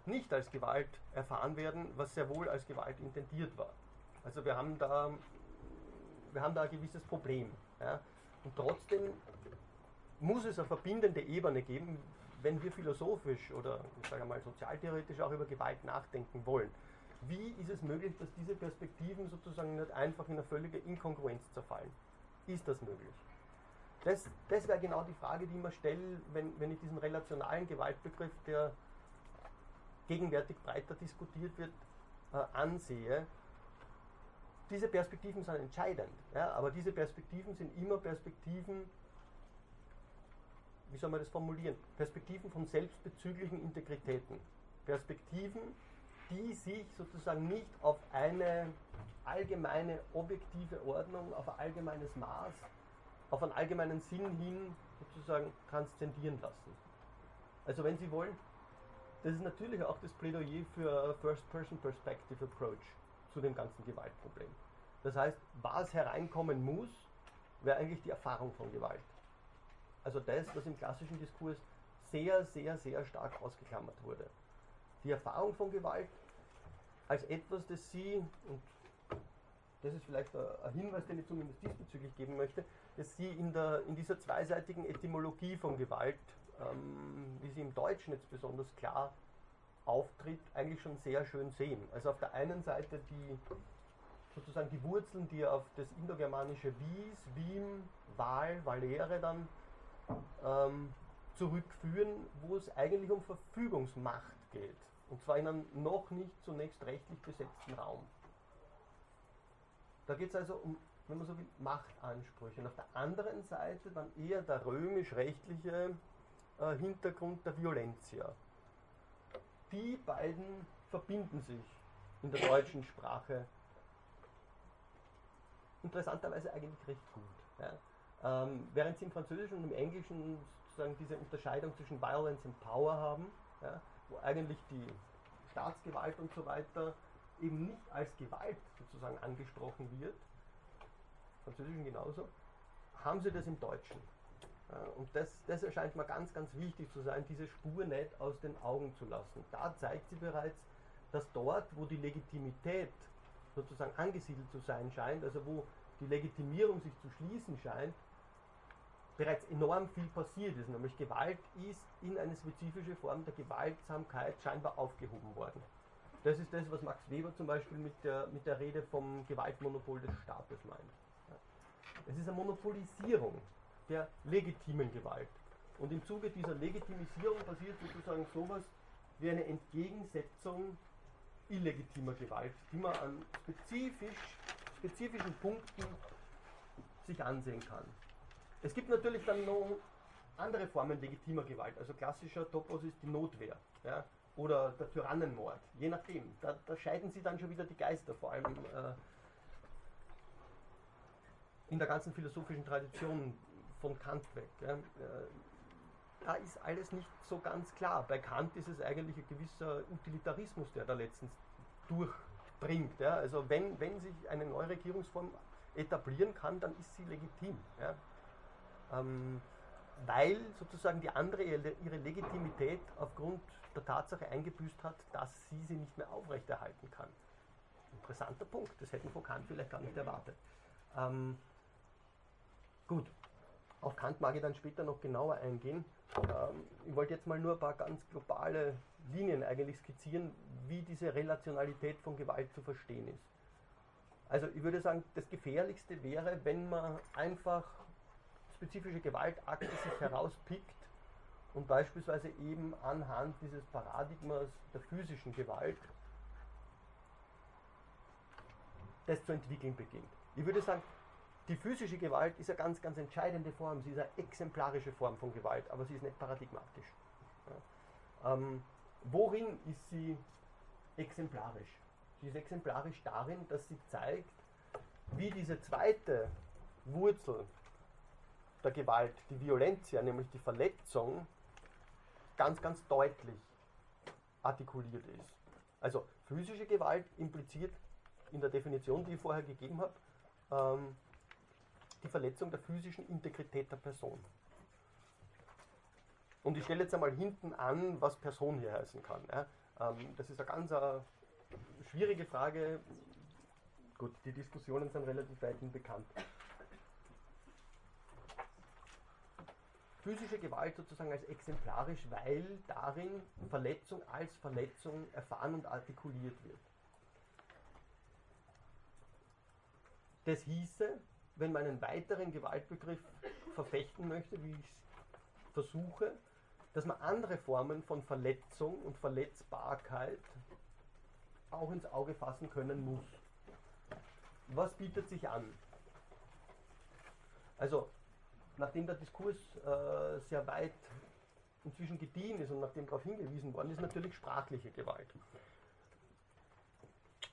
nicht als Gewalt erfahren werden, was sehr wohl als Gewalt intendiert war. Also wir haben da, wir haben da ein gewisses Problem. Ja? Und trotzdem muss es eine verbindende Ebene geben, wenn wir philosophisch oder ich sage mal sozialtheoretisch auch über Gewalt nachdenken wollen. Wie ist es möglich, dass diese Perspektiven sozusagen nicht einfach in eine völlige Inkongruenz zerfallen? Ist das möglich? Das, das wäre genau die Frage, die ich mir stelle, wenn, wenn ich diesen relationalen Gewaltbegriff, der gegenwärtig breiter diskutiert wird, äh, ansehe. Diese Perspektiven sind entscheidend, ja, aber diese Perspektiven sind immer Perspektiven, wie soll man das formulieren? Perspektiven von selbstbezüglichen Integritäten. Perspektiven, die sich sozusagen nicht auf eine allgemeine objektive Ordnung, auf ein allgemeines Maß, auf einen allgemeinen Sinn hin sozusagen transzendieren lassen. Also wenn Sie wollen, das ist natürlich auch das Plädoyer für First-Person-Perspective Approach zu dem ganzen Gewaltproblem. Das heißt, was hereinkommen muss, wäre eigentlich die Erfahrung von Gewalt. Also das, was im klassischen Diskurs sehr, sehr, sehr stark ausgeklammert wurde. Die Erfahrung von Gewalt als etwas, das sie, und das ist vielleicht ein Hinweis, den ich zumindest diesbezüglich geben möchte, dass sie in, der, in dieser zweiseitigen Etymologie von Gewalt, ähm, wie sie im Deutschen jetzt besonders klar auftritt, eigentlich schon sehr schön sehen. Also auf der einen Seite die sozusagen die Wurzeln, die auf das indogermanische Wies, Wiem, Wahl, Valere dann ähm, zurückführen, wo es eigentlich um Verfügungsmacht geht. Und zwar in einem noch nicht zunächst rechtlich besetzten Raum. Da geht es also um, wenn man so will, Machtansprüche. Und auf der anderen Seite dann eher der römisch-rechtliche äh, Hintergrund der Violentia. Die beiden verbinden sich in der deutschen Sprache interessanterweise eigentlich recht gut. Ja. Ähm, während sie im Französischen und im Englischen sozusagen diese Unterscheidung zwischen Violence und Power haben, ja, wo eigentlich die Staatsgewalt und so weiter eben nicht als Gewalt sozusagen angesprochen wird, im Französischen genauso, haben sie das im Deutschen. Ja, und das, das erscheint mir ganz, ganz wichtig zu sein, diese Spur nicht aus den Augen zu lassen. Da zeigt sie bereits, dass dort, wo die Legitimität sozusagen angesiedelt zu sein scheint, also wo die Legitimierung sich zu schließen scheint, bereits enorm viel passiert ist. Nämlich Gewalt ist in eine spezifische Form der Gewaltsamkeit scheinbar aufgehoben worden. Das ist das, was Max Weber zum Beispiel mit der, mit der Rede vom Gewaltmonopol des Staates meint. Es ist eine Monopolisierung der legitimen Gewalt. Und im Zuge dieser Legitimisierung passiert sozusagen sowas wie eine Entgegensetzung illegitimer Gewalt, die man an spezifisch, spezifischen Punkten sich ansehen kann. Es gibt natürlich dann noch andere Formen legitimer Gewalt. Also klassischer Topos ist die Notwehr ja, oder der Tyrannenmord, je nachdem. Da, da, scheiden sich dann schon wieder die Geister, vor allem äh, in der ganzen philosophischen Tradition von Kant weg. Äh, da ist alles nicht so ganz klar. Bei Kant ist es eigentlich ein gewisser Utilitarismus, der da letztens durchdringt. Also wenn, wenn sich eine neue Regierungsform etablieren kann, dann ist sie legitim. Ähm, weil sozusagen die andere ihre Legitimität aufgrund der Tatsache eingebüßt hat, dass sie sie nicht mehr aufrechterhalten kann. Interessanter Punkt, das hätten von Kant vielleicht gar nicht erwartet. Ähm, gut, Auf Kant mag ich dann später noch genauer eingehen. Ähm, ich wollte jetzt mal nur ein paar ganz globale Linien eigentlich skizzieren, wie diese Relationalität von Gewalt zu verstehen ist. Also ich würde sagen, das Gefährlichste wäre, wenn man einfach spezifische Gewaltakte sich herauspickt und beispielsweise eben anhand dieses Paradigmas der physischen Gewalt das zu entwickeln beginnt. Ich würde sagen, die physische Gewalt ist eine ganz, ganz entscheidende Form, sie ist eine exemplarische Form von Gewalt, aber sie ist nicht paradigmatisch. Ja. Ähm, worin ist sie exemplarisch? Sie ist exemplarisch darin, dass sie zeigt, wie diese zweite Wurzel der Gewalt, die Violentia, nämlich die Verletzung, ganz, ganz deutlich artikuliert ist. Also physische Gewalt impliziert in der Definition, die ich vorher gegeben habe, ähm, die Verletzung der physischen Integrität der Person. Und ich stelle jetzt einmal hinten an, was Person hier heißen kann. Ja. Ähm, das ist eine ganz eine äh, schwierige Frage. Gut, die Diskussionen sind relativ weit bekannt. Physische Gewalt sozusagen als exemplarisch, weil darin Verletzung als Verletzung erfahren und artikuliert wird. Das hieße, wenn man einen weiteren Gewaltbegriff verfechten möchte, wie ich es versuche, dass man andere Formen von Verletzung und Verletzbarkeit auch ins Auge fassen können muss. Was bietet sich an? Also, nachdem der Diskurs äh, sehr weit inzwischen gediehen ist und nachdem darauf hingewiesen worden ist, natürlich sprachliche Gewalt.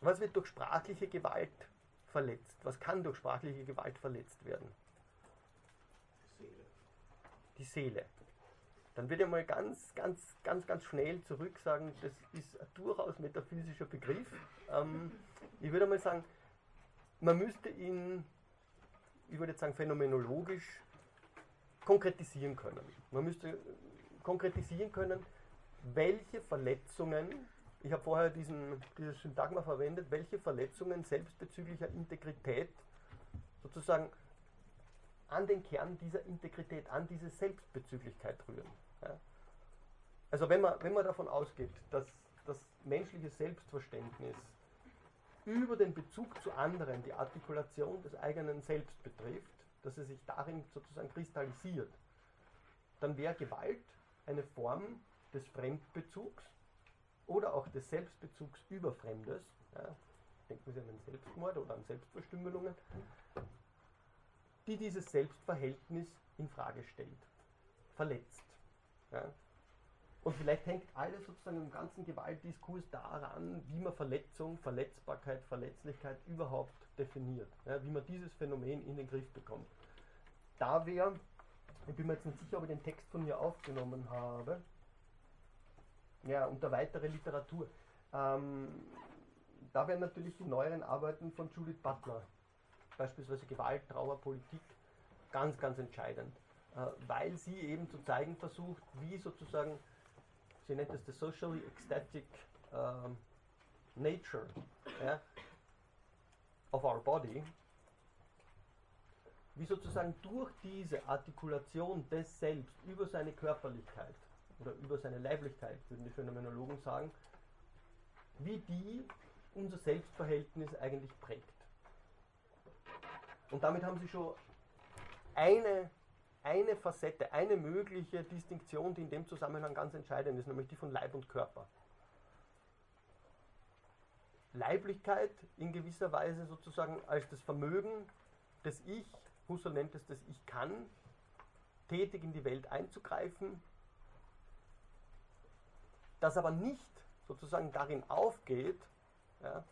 Was wird durch sprachliche Gewalt verletzt? Was kann durch sprachliche Gewalt verletzt werden? Die Seele. Die Seele. Dann würde ich mal ganz, ganz, ganz, ganz schnell zurück sagen, das ist ein durchaus metaphysischer Begriff. Ähm, ich würde mal sagen, man müsste ihn, ich würde jetzt sagen, phänomenologisch konkretisieren können. Man müsste konkretisieren können, welche Verletzungen ich habe vorher diesen, dieses Syntagma verwendet, welche Verletzungen selbstbezüglicher Integrität sozusagen an den Kern dieser Integrität, an diese Selbstbezüglichkeit rühren. Ja. Also wenn man, wenn man davon ausgeht, dass das menschliche Selbstverständnis über den Bezug zu anderen die Artikulation des eigenen Selbst betrifft, dass es sich darin sozusagen kristallisiert, dann wäre Gewalt eine Form des Fremdbezugs, oder auch des Selbstbezugs über Fremdes, ja, denken Sie an den Selbstmord oder an Selbstverstümmelungen, die dieses Selbstverhältnis in Frage stellt, verletzt. Ja. Und vielleicht hängt alles sozusagen im ganzen Gewaltdiskurs daran, wie man Verletzung, Verletzbarkeit, Verletzlichkeit überhaupt definiert, ja, wie man dieses Phänomen in den Griff bekommt. Da wäre, ich bin mir jetzt nicht sicher, ob ich den Text von mir aufgenommen habe, ja, und der weitere Literatur. Ähm, da wären natürlich die neueren Arbeiten von Judith Butler, beispielsweise Gewalt, Trauer, Politik, ganz, ganz entscheidend, äh, weil sie eben zu zeigen versucht, wie sozusagen, sie nennt es the socially ecstatic ähm, nature ja, of our body, wie sozusagen durch diese Artikulation des Selbst über seine Körperlichkeit oder über seine Leiblichkeit, würden die Phänomenologen sagen, wie die unser Selbstverhältnis eigentlich prägt. Und damit haben sie schon eine, eine Facette, eine mögliche Distinktion, die in dem Zusammenhang ganz entscheidend ist, nämlich die von Leib und Körper. Leiblichkeit in gewisser Weise sozusagen als das Vermögen des Ich, Husserl nennt es das Ich kann, tätig in die Welt einzugreifen, das aber nicht sozusagen darin aufgeht, ja,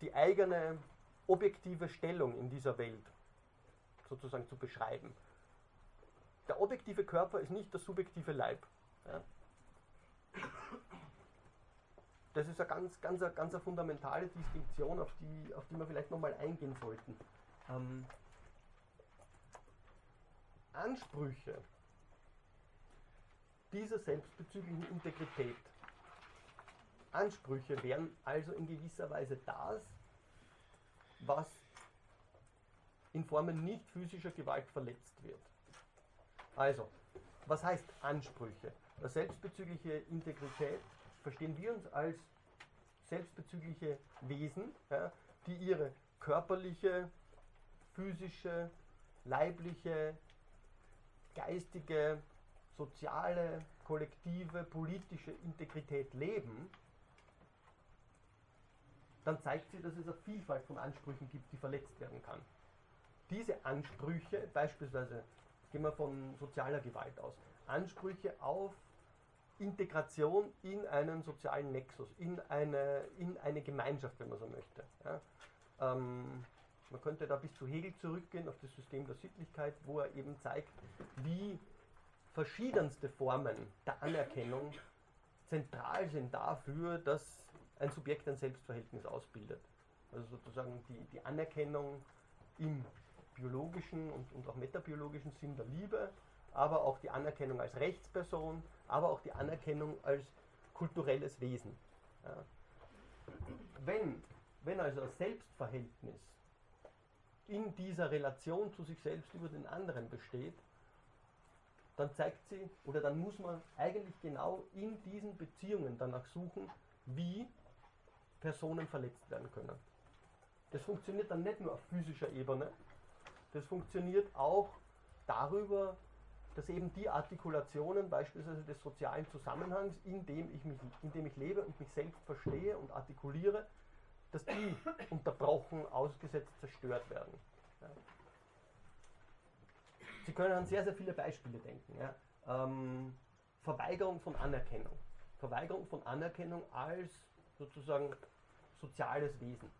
die eigene objektive Stellung in dieser Welt sozusagen zu beschreiben. Der objektive Körper ist nicht der subjektive Leib. Ja. Das ist eine ganz, ganz, ganz eine fundamentale Distinktion, auf die, auf die wir vielleicht nochmal eingehen sollten. Ähm, Ansprüche dieser selbstbezüglichen Integrität. Ansprüche wären also in gewisser Weise das, was in Formen nicht physischer Gewalt verletzt wird. Also, was heißt Ansprüche? Das selbstbezügliche Integrität verstehen wir uns als selbstbezügliche Wesen, ja, die ihre körperliche, physische, leibliche, geistige, soziale, kollektive, politische Integrität leben, dann zeigt sie, dass es eine Vielfalt von Ansprüchen gibt, die verletzt werden kann. Diese Ansprüche, beispielsweise gehen wir von sozialer Gewalt aus, Ansprüche auf Integration in einen sozialen Nexus, in eine, in eine Gemeinschaft, wenn man so möchte. Ja. Ähm, man könnte da bis zu Hegel zurückgehen, auf das System der Sittlichkeit, wo er eben zeigt, wie verschiedenste Formen der Anerkennung zentral sind dafür, dass ein Subjekt ein Selbstverhältnis ausbildet. Also sozusagen die, die Anerkennung im biologischen und, und auch metabiologischen Sinn der Liebe, aber auch die Anerkennung als Rechtsperson, aber auch die Anerkennung als kulturelles Wesen. Ja. Wenn, wenn also das Selbstverhältnis in dieser Relation zu sich selbst über den anderen besteht, dann zeigt sie, oder dann muss man eigentlich genau in diesen Beziehungen danach suchen, wie Personen verletzt werden können. Das funktioniert dann nicht nur auf physischer Ebene, das funktioniert auch darüber, dass eben die Artikulationen beispielsweise des sozialen Zusammenhangs, in dem ich, mich, in dem ich lebe und mich selbst verstehe und artikuliere, dass die unterbrochen, ausgesetzt, zerstört werden. Ja. Sie können an sehr, sehr viele Beispiele denken. Ja. Ähm, Verweigerung von Anerkennung. Verweigerung von Anerkennung als sozusagen soziales Wesen.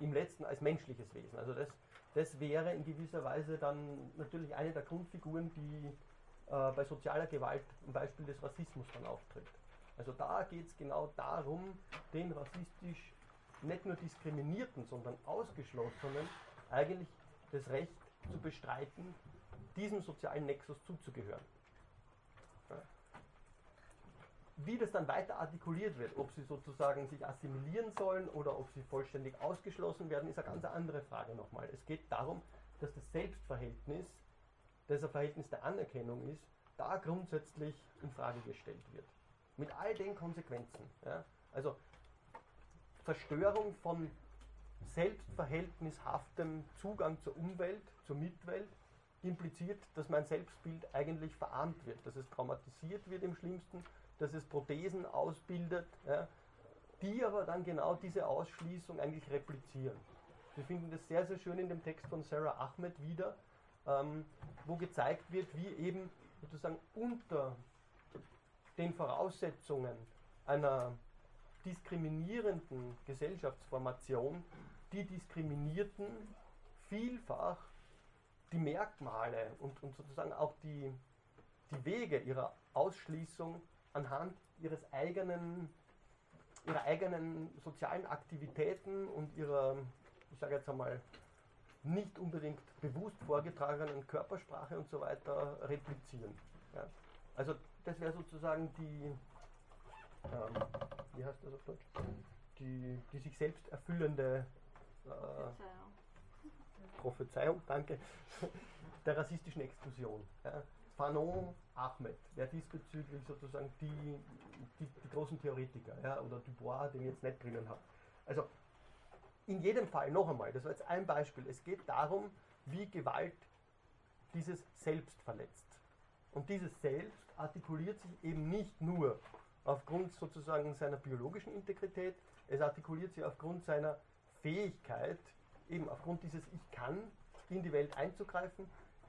Im letzten als menschliches Wesen. Also das, das wäre in gewisser Weise dann natürlich eine der Grundfiguren, die äh, bei sozialer Gewalt zum Beispiel des Rassismus dann auftritt. Also da geht es genau darum, den rassistisch nicht nur diskriminierten, sondern ausgeschlossenen eigentlich das Recht zu bestreiten, diesem sozialen Nexus zuzugehören. Wie das dann weiter artikuliert wird, ob sie sozusagen sich assimilieren sollen oder ob sie vollständig ausgeschlossen werden, ist eine ganz andere Frage nochmal. Es geht darum, dass das Selbstverhältnis, das ein Verhältnis der Anerkennung ist, da grundsätzlich in Frage gestellt wird. Mit all den Konsequenzen. Ja? Also Zerstörung von selbstverhältnishaftem Zugang zur Umwelt, zur Mitwelt, impliziert, dass mein Selbstbild eigentlich verarmt wird, dass es traumatisiert wird im schlimmsten dass es Prothesen ausbildet, ja, die aber dann genau diese Ausschließung eigentlich replizieren. Wir finden das sehr, sehr schön in dem Text von Sarah Ahmed wieder, ähm, wo gezeigt wird, wie eben sozusagen unter den Voraussetzungen einer diskriminierenden Gesellschaftsformation die Diskriminierten vielfach die Merkmale und, und sozusagen auch die, die Wege ihrer Ausschließung anhand ihres eigenen, ihrer eigenen sozialen Aktivitäten und ihrer, ich sage jetzt einmal, nicht unbedingt bewusst vorgetragenen Körpersprache und so weiter replizieren. Ja. Also das wäre sozusagen die, ähm, wie heißt das auf Deutsch? Die, die sich selbst erfüllende äh, Prophezeiung. Prophezeiung, danke, der rassistischen Exklusion. Ja. Fanon Ahmed wäre diesbezüglich sozusagen die, die, die, großen Theoretiker, ja, oder Dubois, den ich jetzt nicht drinnen habe. Also in jedem Fall, noch einmal, das war jetzt ein Beispiel, es geht darum, wie Gewalt dieses Selbst verletzt. Und dieses Selbst artikuliert sich eben nicht nur aufgrund sozusagen seiner biologischen Integrität, es artikuliert sich aufgrund seiner Fähigkeit, eben aufgrund dieses Ich kann in die Welt einzugreifen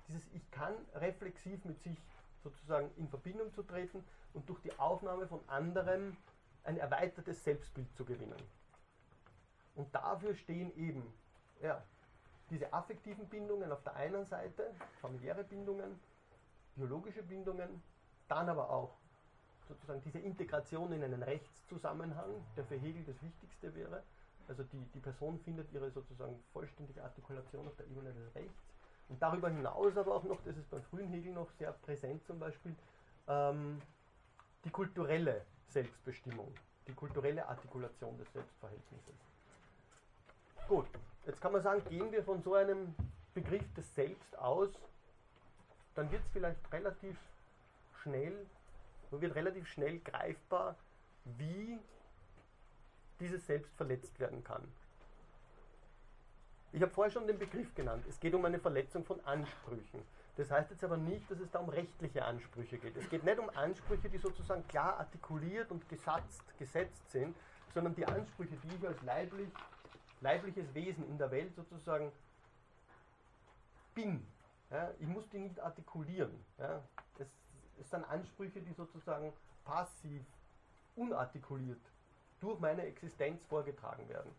dieses Ich kann reflexiv mit sich sozusagen in Verbindung zu treten und durch die Aufnahme von anderen ein erweitertes Selbstbild zu gewinnen. Und dafür stehen eben ja, diese affektiven Bindungen auf der einen Seite, familiäre Bindungen, biologische Bindungen, dann aber auch sozusagen diese Integration in einen Rechtszusammenhang, der für Hegel das Wichtigste wäre. Also die, die Person findet ihre sozusagen vollständige Artikulation auf der Ebene des Rechts und darüber hinaus aber auch noch, das ist beim frühen Hegel noch sehr präsent zum Beispiel, ähm, die kulturelle Selbstbestimmung, die kulturelle Artikulation des Selbstverhältnisses. Gut, Jetzt kann man sagen, gehen wir von so einem Begriff des Selbst aus, dann wird es vielleicht relativ schnell, wird relativ schnell greifbar, wie dieses Selbst verletzt werden kann. Ich habe vorher schon den Begriff genannt. Es geht um eine Verletzung von Ansprüchen. Das heißt jetzt aber nicht, dass es da um rechtliche Ansprüche geht. Es geht nicht um Ansprüche, die sozusagen klar artikuliert und gesatzt, gesetzt sind, sondern die Ansprüche, die ich als leiblich, leibliches Wesen in der Welt sozusagen bin. Ja, ich muss die nicht artikulieren. Ja. Es, es sind Ansprüche, die sozusagen passiv, unartikuliert durch meine Existenz vorgetragen werden.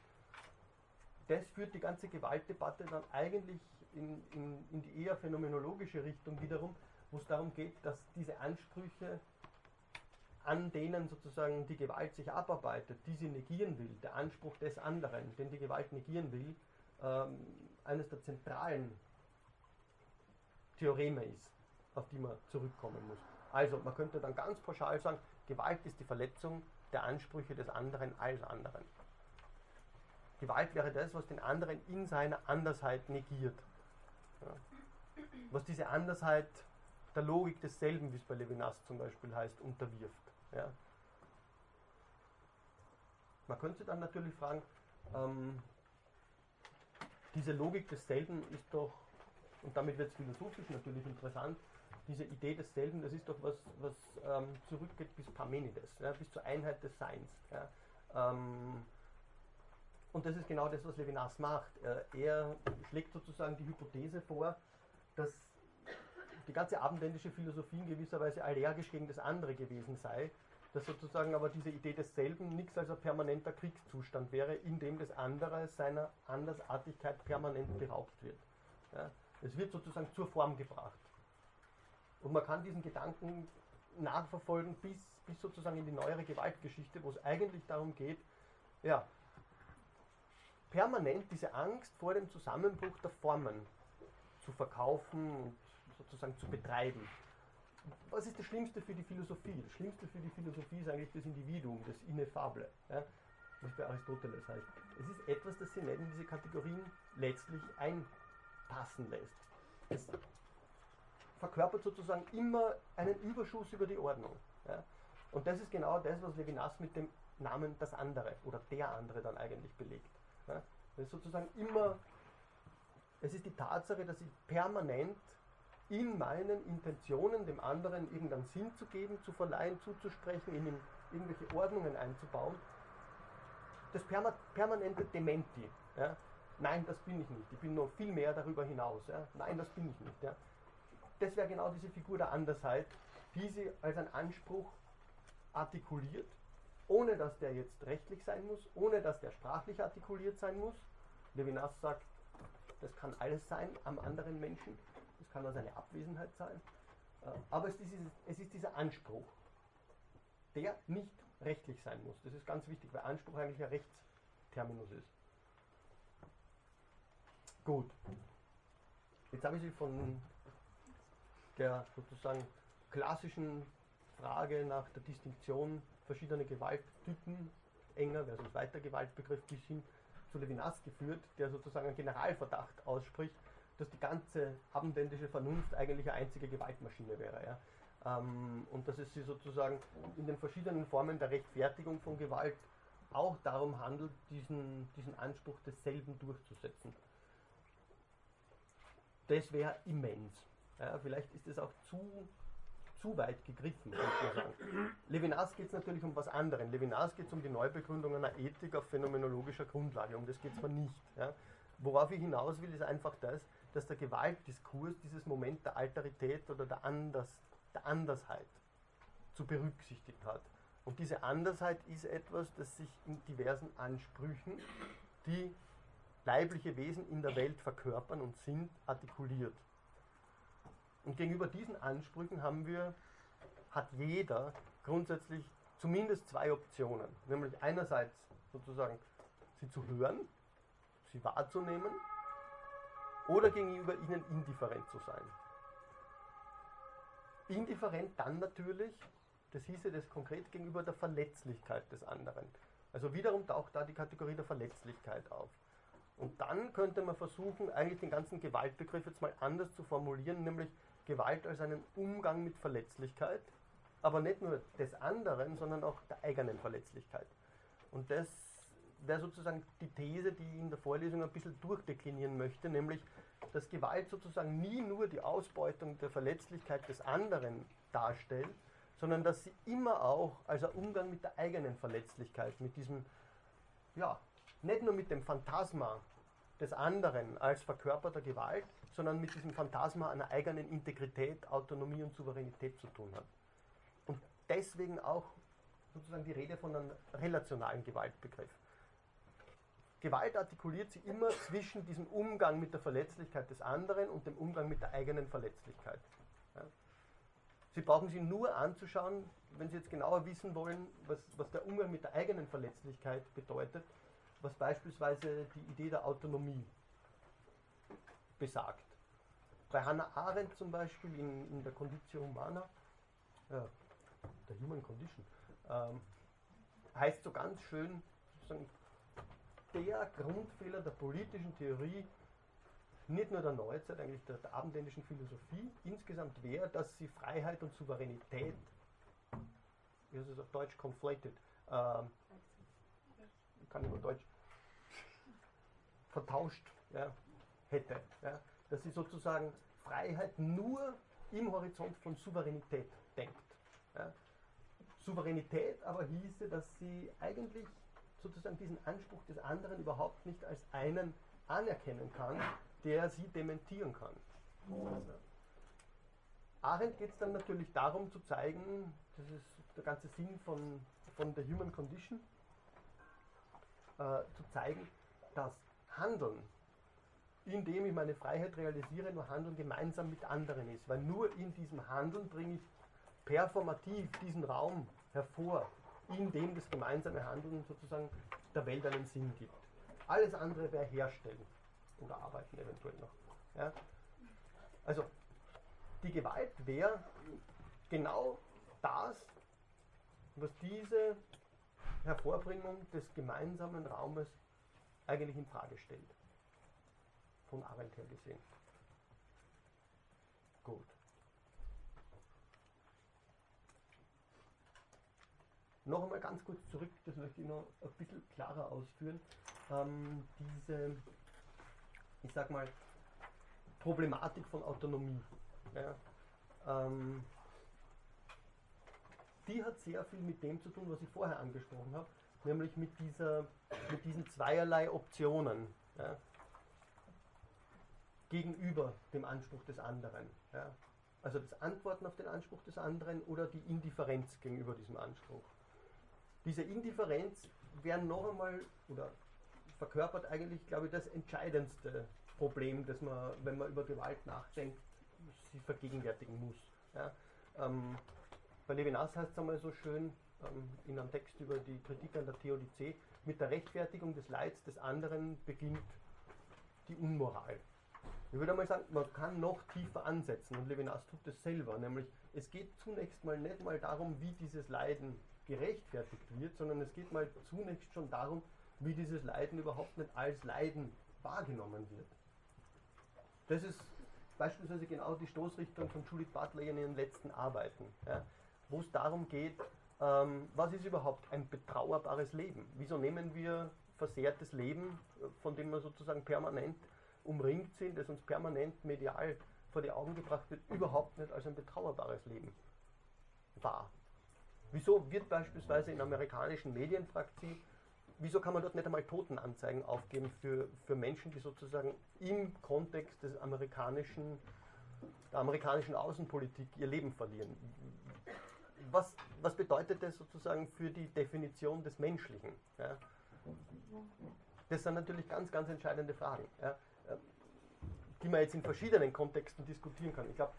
Das führt die ganze Gewaltdebatte dann eigentlich in, in, in die eher phänomenologische Richtung wiederum, wo es darum geht, dass diese Ansprüche, an denen sozusagen die Gewalt sich abarbeitet, die sie negieren will, der Anspruch des anderen, den die Gewalt negieren will, ähm, eines der zentralen Theoreme ist, auf die man zurückkommen muss. Also man könnte dann ganz pauschal sagen, Gewalt ist die Verletzung der Ansprüche des anderen als anderen. Gewalt wäre das, was den anderen in seiner Andersheit negiert. Ja. Was diese Andersheit der Logik desselben, wie es bei Levinas zum Beispiel heißt, unterwirft. Ja. Man könnte dann natürlich fragen, ähm, diese Logik desselben ist doch, und damit wird es philosophisch natürlich interessant, diese Idee desselben, das ist doch was, was ähm, zurückgeht bis Parmenides, ja, bis zur Einheit des Seins. Ja. Ähm, und das ist genau das, was Levinas macht. Er schlägt sozusagen die Hypothese vor, dass die ganze abendländische Philosophie in gewisser Weise allergisch gegen das andere gewesen sei, dass sozusagen aber diese Idee desselben nichts als ein permanenter Kriegszustand wäre, in dem das andere seiner Andersartigkeit permanent beraubt wird. Ja, es wird sozusagen zur Form gebracht. Und man kann diesen Gedanken nachverfolgen bis, bis sozusagen in die neuere Gewaltgeschichte, wo es eigentlich darum geht, ja, permanent diese Angst vor dem Zusammenbruch der Formen zu verkaufen und sozusagen zu betreiben. Was ist das Schlimmste für die Philosophie? Das Schlimmste für die Philosophie ist eigentlich das Individuum, das Ineffable, ja, was bei Aristoteles heißt. Es ist etwas, das sie nicht in diese Kategorien letztlich einpassen lässt. Es verkörpert sozusagen immer einen Überschuss über die Ordnung. Ja. Und das ist genau das, was Levinas mit dem Namen das andere oder der andere dann eigentlich belegt. Ja? Das ist sozusagen immer, es ist die Tatsache, dass ich permanent in meinen Intentionen dem anderen irgendeinen Sinn zu geben, zu verleihen, zuzusprechen, in ihm irgendwelche Ordnungen einzubauen, das perma permanente Dementi. Ja? Nein, das bin ich nicht. Ich bin noch viel mehr darüber hinaus. Ja? Nein, das bin ich nicht. Ja? Das wäre genau diese Figur der Andersheit, die sie als ein Anspruch artikuliert ohne dass der jetzt rechtlich sein muss, ohne dass der sprachlich artikuliert sein muss. Levinas sagt, das kann alles sein am anderen Menschen, das kann auch seine Abwesenheit sein, äh, aber es ist, dieses, es ist dieser Anspruch, der nicht rechtlich sein muss. Das ist ganz wichtig, weil Anspruch eigentlich ein Rechtsterminus ist. Gut. Jetzt habe ich Sie von der sozusagen klassischen Frage nach der Distinktion verschiedene Gewalttypen, enger versus weiter Gewaltbegriff, bis hin zu Levinas geführt, der sozusagen einen Generalverdacht ausspricht, dass die ganze abendländische Vernunft eigentlich eine einzige Gewaltmaschine wäre. Ja. Ähm, und dass es sich sozusagen in den verschiedenen Formen der Rechtfertigung von Gewalt auch darum handelt, diesen, diesen Anspruch desselben durchzusetzen. Das wäre immens. Ja, vielleicht ist es auch zu zu weit gegriffen, könnte man sagen. Levinas geht es natürlich um was anderes. Levinas geht es um die Neubegründung einer Ethik auf phänomenologischer Grundlage. Um das geht es zwar nicht. Ja. Worauf ich hinaus will, ist einfach das, dass der Gewaltdiskurs dieses Moment der Alterität oder der, Anders, der Andersheit zu berücksichtigen hat. Und diese Andersheit ist etwas, das sich in diversen Ansprüchen, die leibliche Wesen in der Welt verkörpern und sind, artikuliert. Und gegenüber diesen Ansprüchen haben wir, hat jeder grundsätzlich zumindest zwei Optionen. Nämlich einerseits sozusagen sie zu hören, sie wahrzunehmen oder gegenüber ihnen indifferent zu sein. Indifferent dann natürlich, das hieße das konkret gegenüber der Verletzlichkeit des anderen. Also wiederum taucht da die Kategorie der Verletzlichkeit auf. Und dann könnte man versuchen, eigentlich den ganzen Gewaltbegriff jetzt mal anders zu formulieren, nämlich Gewalt als einen Umgang mit Verletzlichkeit, aber nicht nur des anderen, sondern auch der eigenen Verletzlichkeit. Und das wäre sozusagen die These, die ich in der Vorlesung ein bisschen durchdeklinieren möchte, nämlich, dass Gewalt sozusagen nie nur die Ausbeutung der Verletzlichkeit des anderen darstellt, sondern dass sie immer auch als ein Umgang mit der eigenen Verletzlichkeit, mit diesem, ja, nicht nur mit dem Phantasma des anderen als verkörperter Gewalt, sondern mit diesem Phantasma einer eigenen Integrität, Autonomie und Souveränität zu tun hat. Und deswegen auch sozusagen die Rede von einem relationalen Gewaltbegriff. Gewalt artikuliert sie immer zwischen diesem Umgang mit der Verletzlichkeit des anderen und dem Umgang mit der eigenen Verletzlichkeit. Ja. Sie brauchen sie nur anzuschauen, wenn Sie jetzt genauer wissen wollen, was, was der Umgang mit der eigenen Verletzlichkeit bedeutet, was beispielsweise die Idee der Autonomie besagt. Bei Hannah Arendt zum Beispiel in, in der Conditio Humana, ja, der Human Condition, ähm, heißt so ganz schön, der Grundfehler der politischen Theorie, nicht nur der Neuzeit, eigentlich der, der abendländischen Philosophie, insgesamt wäre, dass sie Freiheit und Souveränität, wie heißt es auf Deutsch, conflated, ähm, kann über Deutsch, vertauscht ja, hätte. Ja, dass sie sozusagen Freiheit nur im Horizont von Souveränität denkt. Ja. Souveränität aber hieße, dass sie eigentlich sozusagen diesen Anspruch des anderen überhaupt nicht als einen anerkennen kann, der sie dementieren kann. Arendt geht es dann natürlich darum zu zeigen, das ist der ganze Sinn von, von der Human Condition, äh, zu zeigen, dass Handeln, indem ich meine Freiheit realisiere, nur Handeln gemeinsam mit anderen ist. Weil nur in diesem Handeln bringe ich performativ diesen Raum hervor, in dem das gemeinsame Handeln sozusagen der Welt einen Sinn gibt. Alles andere wäre herstellen oder arbeiten eventuell noch. Ja? Also die Gewalt wäre genau das, was diese Hervorbringung des gemeinsamen Raumes eigentlich in Frage stellt. Von Arendt her gesehen. Gut. Noch einmal ganz kurz zurück, das möchte ich noch ein bisschen klarer ausführen. Ähm, diese, ich sag mal, Problematik von Autonomie. Ja, ähm, die hat sehr viel mit dem zu tun, was ich vorher angesprochen habe, nämlich mit, dieser, mit diesen zweierlei Optionen ja, gegenüber dem Anspruch des anderen. Ja. Also das Antworten auf den Anspruch des anderen oder die Indifferenz gegenüber diesem Anspruch. Diese Indifferenz wäre noch einmal, oder verkörpert eigentlich, glaube ich, das entscheidendste Problem, das man, wenn man über Gewalt nachdenkt, sich vergegenwärtigen muss. Ja. Ähm, bei Levinas heißt es einmal so schön, ähm, in einem Text über die Kritik an der Theodizee, mit der Rechtfertigung des Leids des anderen beginnt die Unmoral. Ich würde einmal sagen, man kann noch tiefer ansetzen und Levinas tut das selber, nämlich es geht zunächst mal nicht mal darum, wie dieses Leiden gerechtfertigt wird, sondern es geht mal zunächst schon darum, wie dieses Leiden überhaupt nicht als Leiden wahrgenommen wird. Das ist beispielsweise genau die Stoßrichtung von Judith Butler in ihren letzten Arbeiten, ja, wo es darum geht, ähm, was ist überhaupt ein betrauerbares Leben? Wieso nehmen wir versehrtes Leben, von dem wir sozusagen permanent umringt sind, das uns permanent medial vor die Augen gebracht wird, überhaupt nicht als ein betrauerbares Leben wahr? Wieso wird beispielsweise in amerikanischen Medien, fragt sie, wieso kann man dort nicht einmal Totenanzeigen aufgeben für, für Menschen, die sozusagen im Kontext des amerikanischen, der amerikanischen Außenpolitik ihr Leben verlieren? Was, was bedeutet das sozusagen für die Definition des Menschlichen? Ja? Das sind natürlich ganz, ganz entscheidende Fragen, ja? Die man jetzt in verschiedenen Kontexten diskutieren kann. Ich glaube,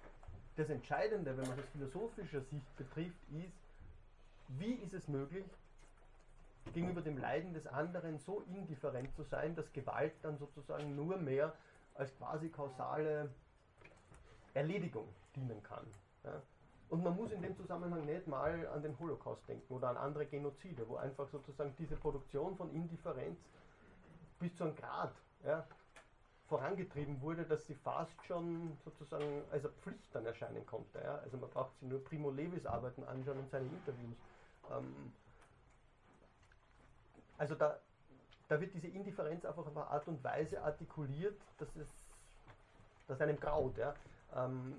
das Entscheidende, wenn man das philosophischer Sicht betrifft, ist, wie ist es möglich, gegenüber dem Leiden des anderen so indifferent zu sein, dass Gewalt dann sozusagen nur mehr als quasi kausale Erledigung dienen kann. Ja? Und man muss in dem Zusammenhang nicht mal an den Holocaust denken oder an andere Genozide, wo einfach sozusagen diese Produktion von Indifferenz bis zu einem Grad ja, vorangetrieben wurde, dass sie fast schon sozusagen als eine Pflicht dann erscheinen konnte. Ja. Also man braucht sich nur Primo Levis Arbeiten anschauen und seine Interviews. Ähm, also da, da wird diese Indifferenz einfach auf eine Art und Weise artikuliert, dass es dass einem graut. Ja. Ähm,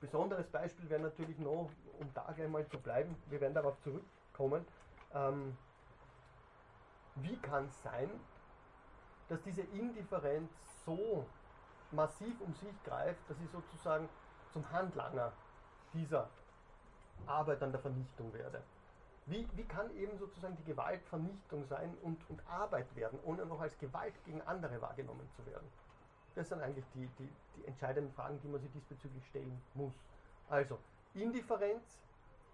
besonderes Beispiel wäre natürlich noch, um da gleich mal zu bleiben, wir werden darauf zurückkommen, ähm, wie kann es sein, dass diese Indifferenz so massiv um sich greift, dass sie sozusagen zum Handlanger dieser Arbeit an der Vernichtung werde. Wie, wie kann eben sozusagen die Gewalt Vernichtung sein und, und Arbeit werden, ohne noch als Gewalt gegen andere wahrgenommen zu werden? Das sind eigentlich die, die, die entscheidenden Fragen, die man sich diesbezüglich stellen muss. Also, Indifferenz,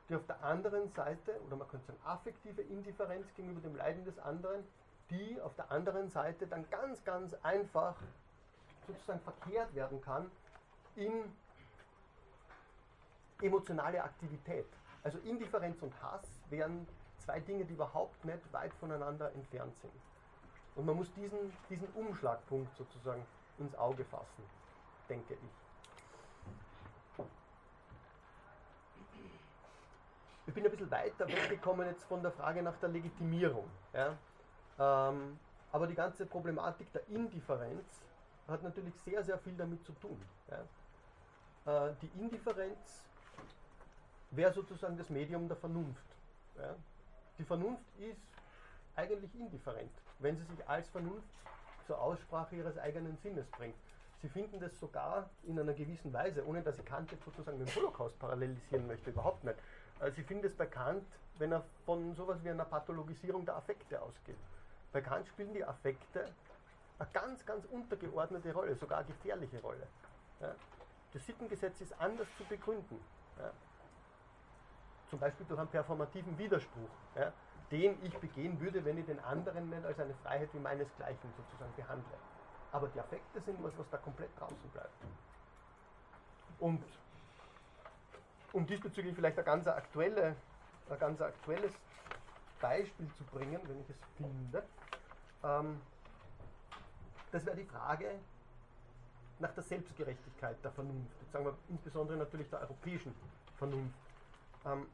die auf der anderen Seite, oder man könnte sagen affektive Indifferenz gegenüber dem Leiden des anderen, die auf der anderen Seite dann ganz, ganz einfach sozusagen verkehrt werden kann in emotionale Aktivität. Also Indifferenz und Hass wären zwei Dinge, die überhaupt nicht weit voneinander entfernt sind. Und man muss diesen, diesen Umschlagpunkt sozusagen ins Auge fassen, denke ich. Ich bin ein bisschen weiter weggekommen jetzt von der Frage nach der Legitimierung. Ja. Ähm, aber die ganze Problematik der Indifferenz hat natürlich sehr, sehr viel damit zu tun. Ja. Äh, die Indifferenz wäre sozusagen das Medium der Vernunft. Ja. Die Vernunft ist eigentlich indifferent, wenn sie sich als Vernunft zur Aussprache ihres eigenen Sinnes bringt. Sie finden das sogar in einer gewissen Weise, ohne dass ich Kant jetzt sozusagen den Holocaust parallelisieren möchte, überhaupt nicht. Also Sie finden es bei Kant, wenn er von sowas wie einer Pathologisierung der Affekte ausgeht. Bei Kant spielen die Affekte eine ganz, ganz untergeordnete Rolle, sogar eine gefährliche Rolle. Ja. Das Sittengesetz ist anders zu begründen. Ja. Zum Beispiel durch einen performativen Widerspruch. Ja den ich begehen würde, wenn ich den anderen nicht als eine Freiheit wie meinesgleichen sozusagen behandle. Aber die Affekte sind was, was da komplett draußen bleibt. Und um diesbezüglich vielleicht ein ganz, aktuelle, ein ganz aktuelles Beispiel zu bringen, wenn ich es finde, ähm, das wäre die Frage nach der Selbstgerechtigkeit der Vernunft, sagen wir insbesondere natürlich der europäischen Vernunft. Ähm,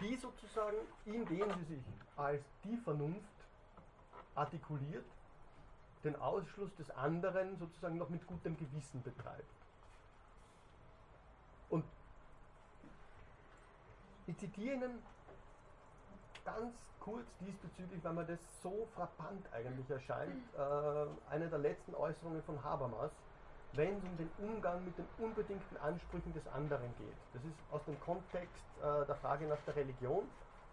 die sozusagen, indem sie sich als die Vernunft artikuliert, den Ausschluss des anderen sozusagen noch mit gutem Gewissen betreibt. Und ich zitiere Ihnen ganz kurz diesbezüglich, weil mir das so frappant eigentlich erscheint, äh, eine der letzten Äußerungen von Habermas, wenn es um den Umgang mit den unbedingten Ansprüchen des anderen geht. Das ist aus dem Kontext äh, der Frage nach der Religion,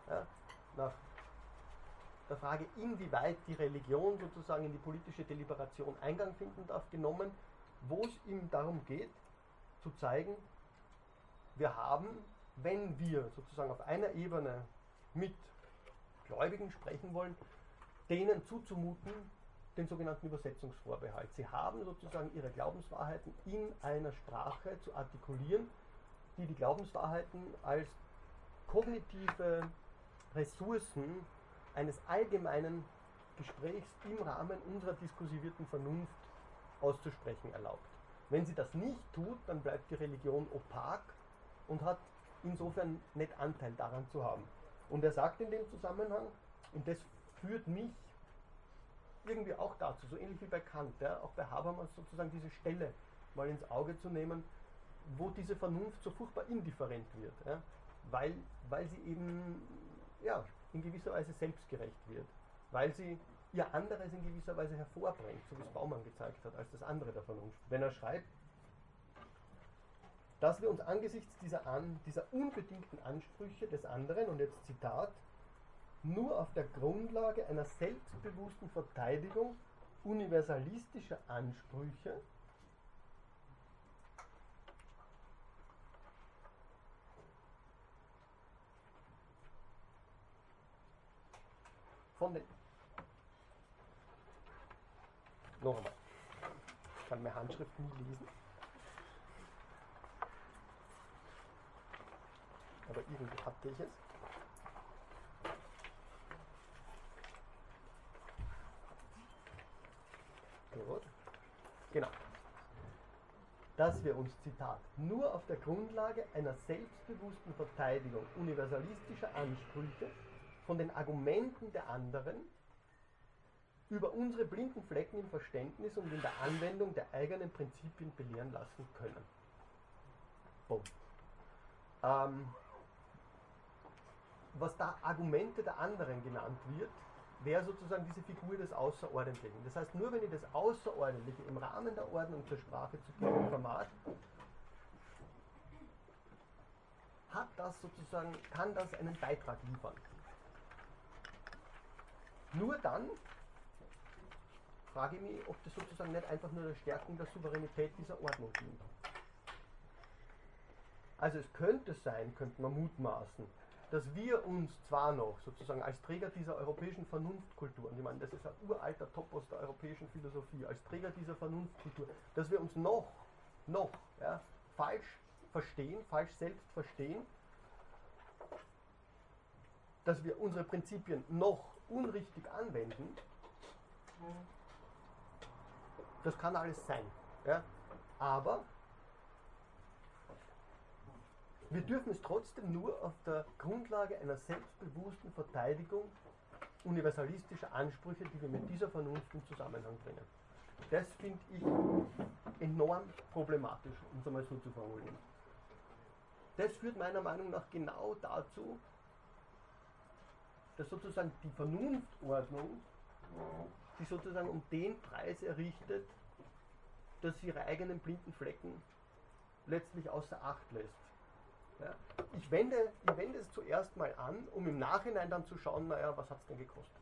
ja, nach der Frage, inwieweit die Religion sozusagen in die politische Deliberation Eingang finden darf, genommen, wo es ihm darum geht, zu zeigen, wir haben, wenn wir sozusagen auf einer Ebene mit Gläubigen sprechen wollen, denen zuzumuten, den sogenannten Übersetzungsvorbehalt. Sie haben sozusagen ihre Glaubenswahrheiten in einer Sprache zu artikulieren, die die Glaubenswahrheiten als kognitive Ressourcen eines allgemeinen Gesprächs im Rahmen unserer diskursivierten Vernunft auszusprechen erlaubt. Wenn sie das nicht tut, dann bleibt die Religion opak und hat insofern nicht Anteil daran zu haben. Und er sagt in dem Zusammenhang, und das führt mich irgendwie auch dazu, so ähnlich wie bei Kant, ja, auch bei Habermas sozusagen diese Stelle mal ins Auge zu nehmen, wo diese Vernunft so furchtbar indifferent wird, ja, weil, weil sie eben ja, in gewisser Weise selbstgerecht wird, weil sie ihr anderes in gewisser Weise hervorbringt, so wie es Baumann gezeigt hat, als das andere der Vernunft. Wenn er schreibt, dass wir uns angesichts dieser, an, dieser unbedingten Ansprüche des anderen, und jetzt Zitat, nur auf der Grundlage einer selbstbewussten Verteidigung universalistischer Ansprüche von den noch einmal. Ich kann meine Handschrift nie lesen. aber irgendwie hatte ich es. Gut. Genau. Dass wir uns, Zitat, nur auf der Grundlage einer selbstbewussten Verteidigung universalistischer Ansprüche von den Argumenten der anderen über unsere blinden Flecken im Verständnis und in der Anwendung der eigenen Prinzipien belehren lassen können. Punkt. Ähm, was da Argumente der anderen genannt wird, wäre sozusagen diese Figur des Außerordentlichen. Das heißt, nur wenn ich das Außerordentliche im Rahmen der Ordnung zur Sprache zu bringen vermag, hat das sozusagen, kann das einen Beitrag liefern. Nur dann frage ich mich, ob das sozusagen nicht einfach nur der Stärkung der Souveränität dieser Ordnung dient. Also es könnte sein, könnte man mutmaßen, dass wir uns zwar noch sozusagen als Träger dieser europäischen Vernunftkultur, und ich meine, das ist ein uralter Topos der europäischen Philosophie, als Träger dieser Vernunftkultur, dass wir uns noch, noch ja, falsch verstehen, falsch selbst verstehen, dass wir unsere Prinzipien noch unrichtig anwenden, das kann alles sein. Ja? Aber wir dürfen es trotzdem nur auf der Grundlage einer selbstbewussten Verteidigung universalistischer Ansprüche, die wir mit dieser Vernunft im Zusammenhang bringen. Das finde ich enorm problematisch, um es einmal so zu formulieren. Das führt meiner Meinung nach genau dazu, dass sozusagen die Vernunftordnung sich sozusagen um den Preis errichtet, dass sie ihre eigenen blinden Flecken letztlich außer Acht lässt. Ja. Ich, wende, ich wende es zuerst mal an, um im Nachhinein dann zu schauen, naja, was hat es denn gekostet.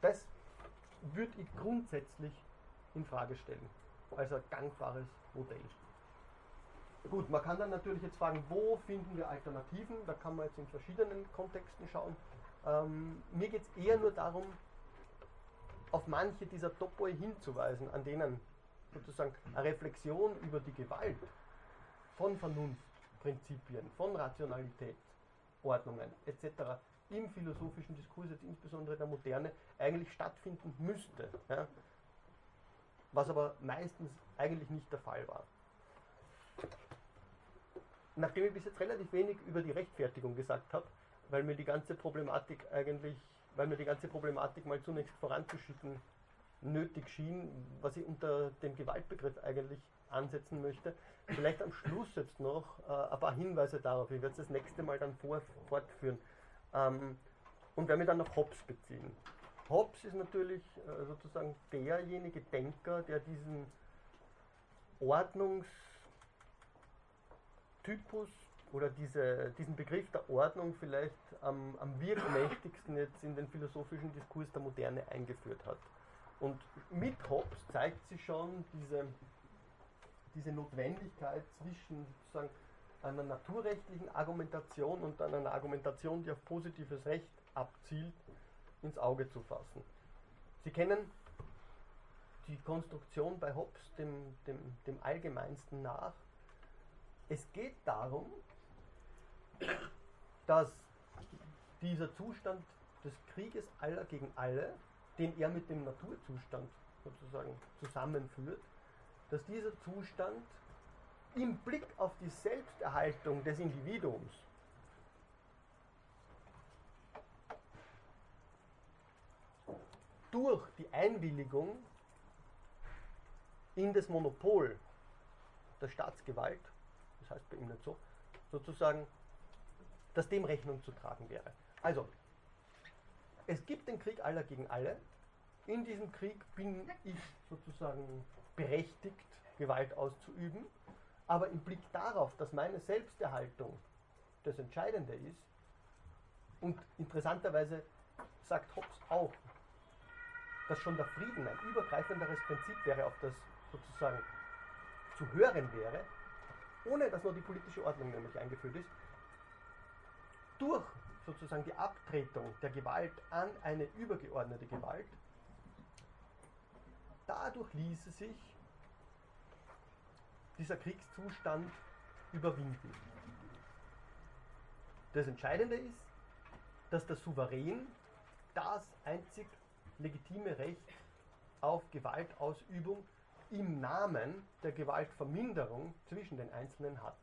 Das würde ich grundsätzlich in Frage stellen, als ein gangbares Modell. Gut, man kann dann natürlich jetzt fragen, wo finden wir Alternativen? Da kann man jetzt in verschiedenen Kontexten schauen. Ähm, mir geht es eher nur darum, auf manche dieser Topoi hinzuweisen, an denen sozusagen eine Reflexion über die Gewalt von Vernunftprinzipien, von Rationalität, Ordnungen etc. im philosophischen Diskurs, jetzt insbesondere der Moderne, eigentlich stattfinden müsste. Ja? Was aber meistens eigentlich nicht der Fall war. Nachdem ich bis jetzt relativ wenig über die Rechtfertigung gesagt habe, weil mir die ganze Problematik eigentlich, weil mir die ganze Problematik mal zunächst voranzuschicken nötig schien, was ich unter dem Gewaltbegriff eigentlich ansetzen möchte. Vielleicht am Schluss jetzt noch äh, ein paar Hinweise darauf. Ich werde es das nächste Mal dann vor, fortführen. Ähm, und werde mich dann auf Hobbes beziehen. Hobbes ist natürlich äh, sozusagen derjenige Denker, der diesen Ordnungstypus oder diese, diesen Begriff der Ordnung vielleicht am, am wirkmächtigsten jetzt in den philosophischen Diskurs der Moderne eingeführt hat. Und mit Hobbes zeigt sich schon diese diese Notwendigkeit zwischen sozusagen einer naturrechtlichen Argumentation und einer Argumentation, die auf positives Recht abzielt, ins Auge zu fassen. Sie kennen die Konstruktion bei Hobbes dem, dem, dem allgemeinsten nach. Es geht darum, dass dieser Zustand des Krieges aller gegen alle, den er mit dem Naturzustand sozusagen zusammenführt, dass dieser Zustand im Blick auf die Selbsterhaltung des Individuums durch die Einwilligung in das Monopol der Staatsgewalt, das heißt bei ihm nicht so, sozusagen, dass dem Rechnung zu tragen wäre. Also, es gibt den Krieg aller gegen alle. In diesem Krieg bin ich sozusagen berechtigt, Gewalt auszuüben, aber im Blick darauf, dass meine Selbsterhaltung das Entscheidende ist, und interessanterweise sagt Hobbes auch, dass schon der Frieden ein übergreifenderes Prinzip wäre, auf das sozusagen zu hören wäre, ohne dass nur die politische Ordnung nämlich eingeführt ist, durch sozusagen die Abtretung der Gewalt an eine übergeordnete Gewalt dadurch ließe sich dieser Kriegszustand überwinden. Das Entscheidende ist, dass der Souverän das einzig legitime Recht auf Gewaltausübung im Namen der Gewaltverminderung zwischen den Einzelnen hat.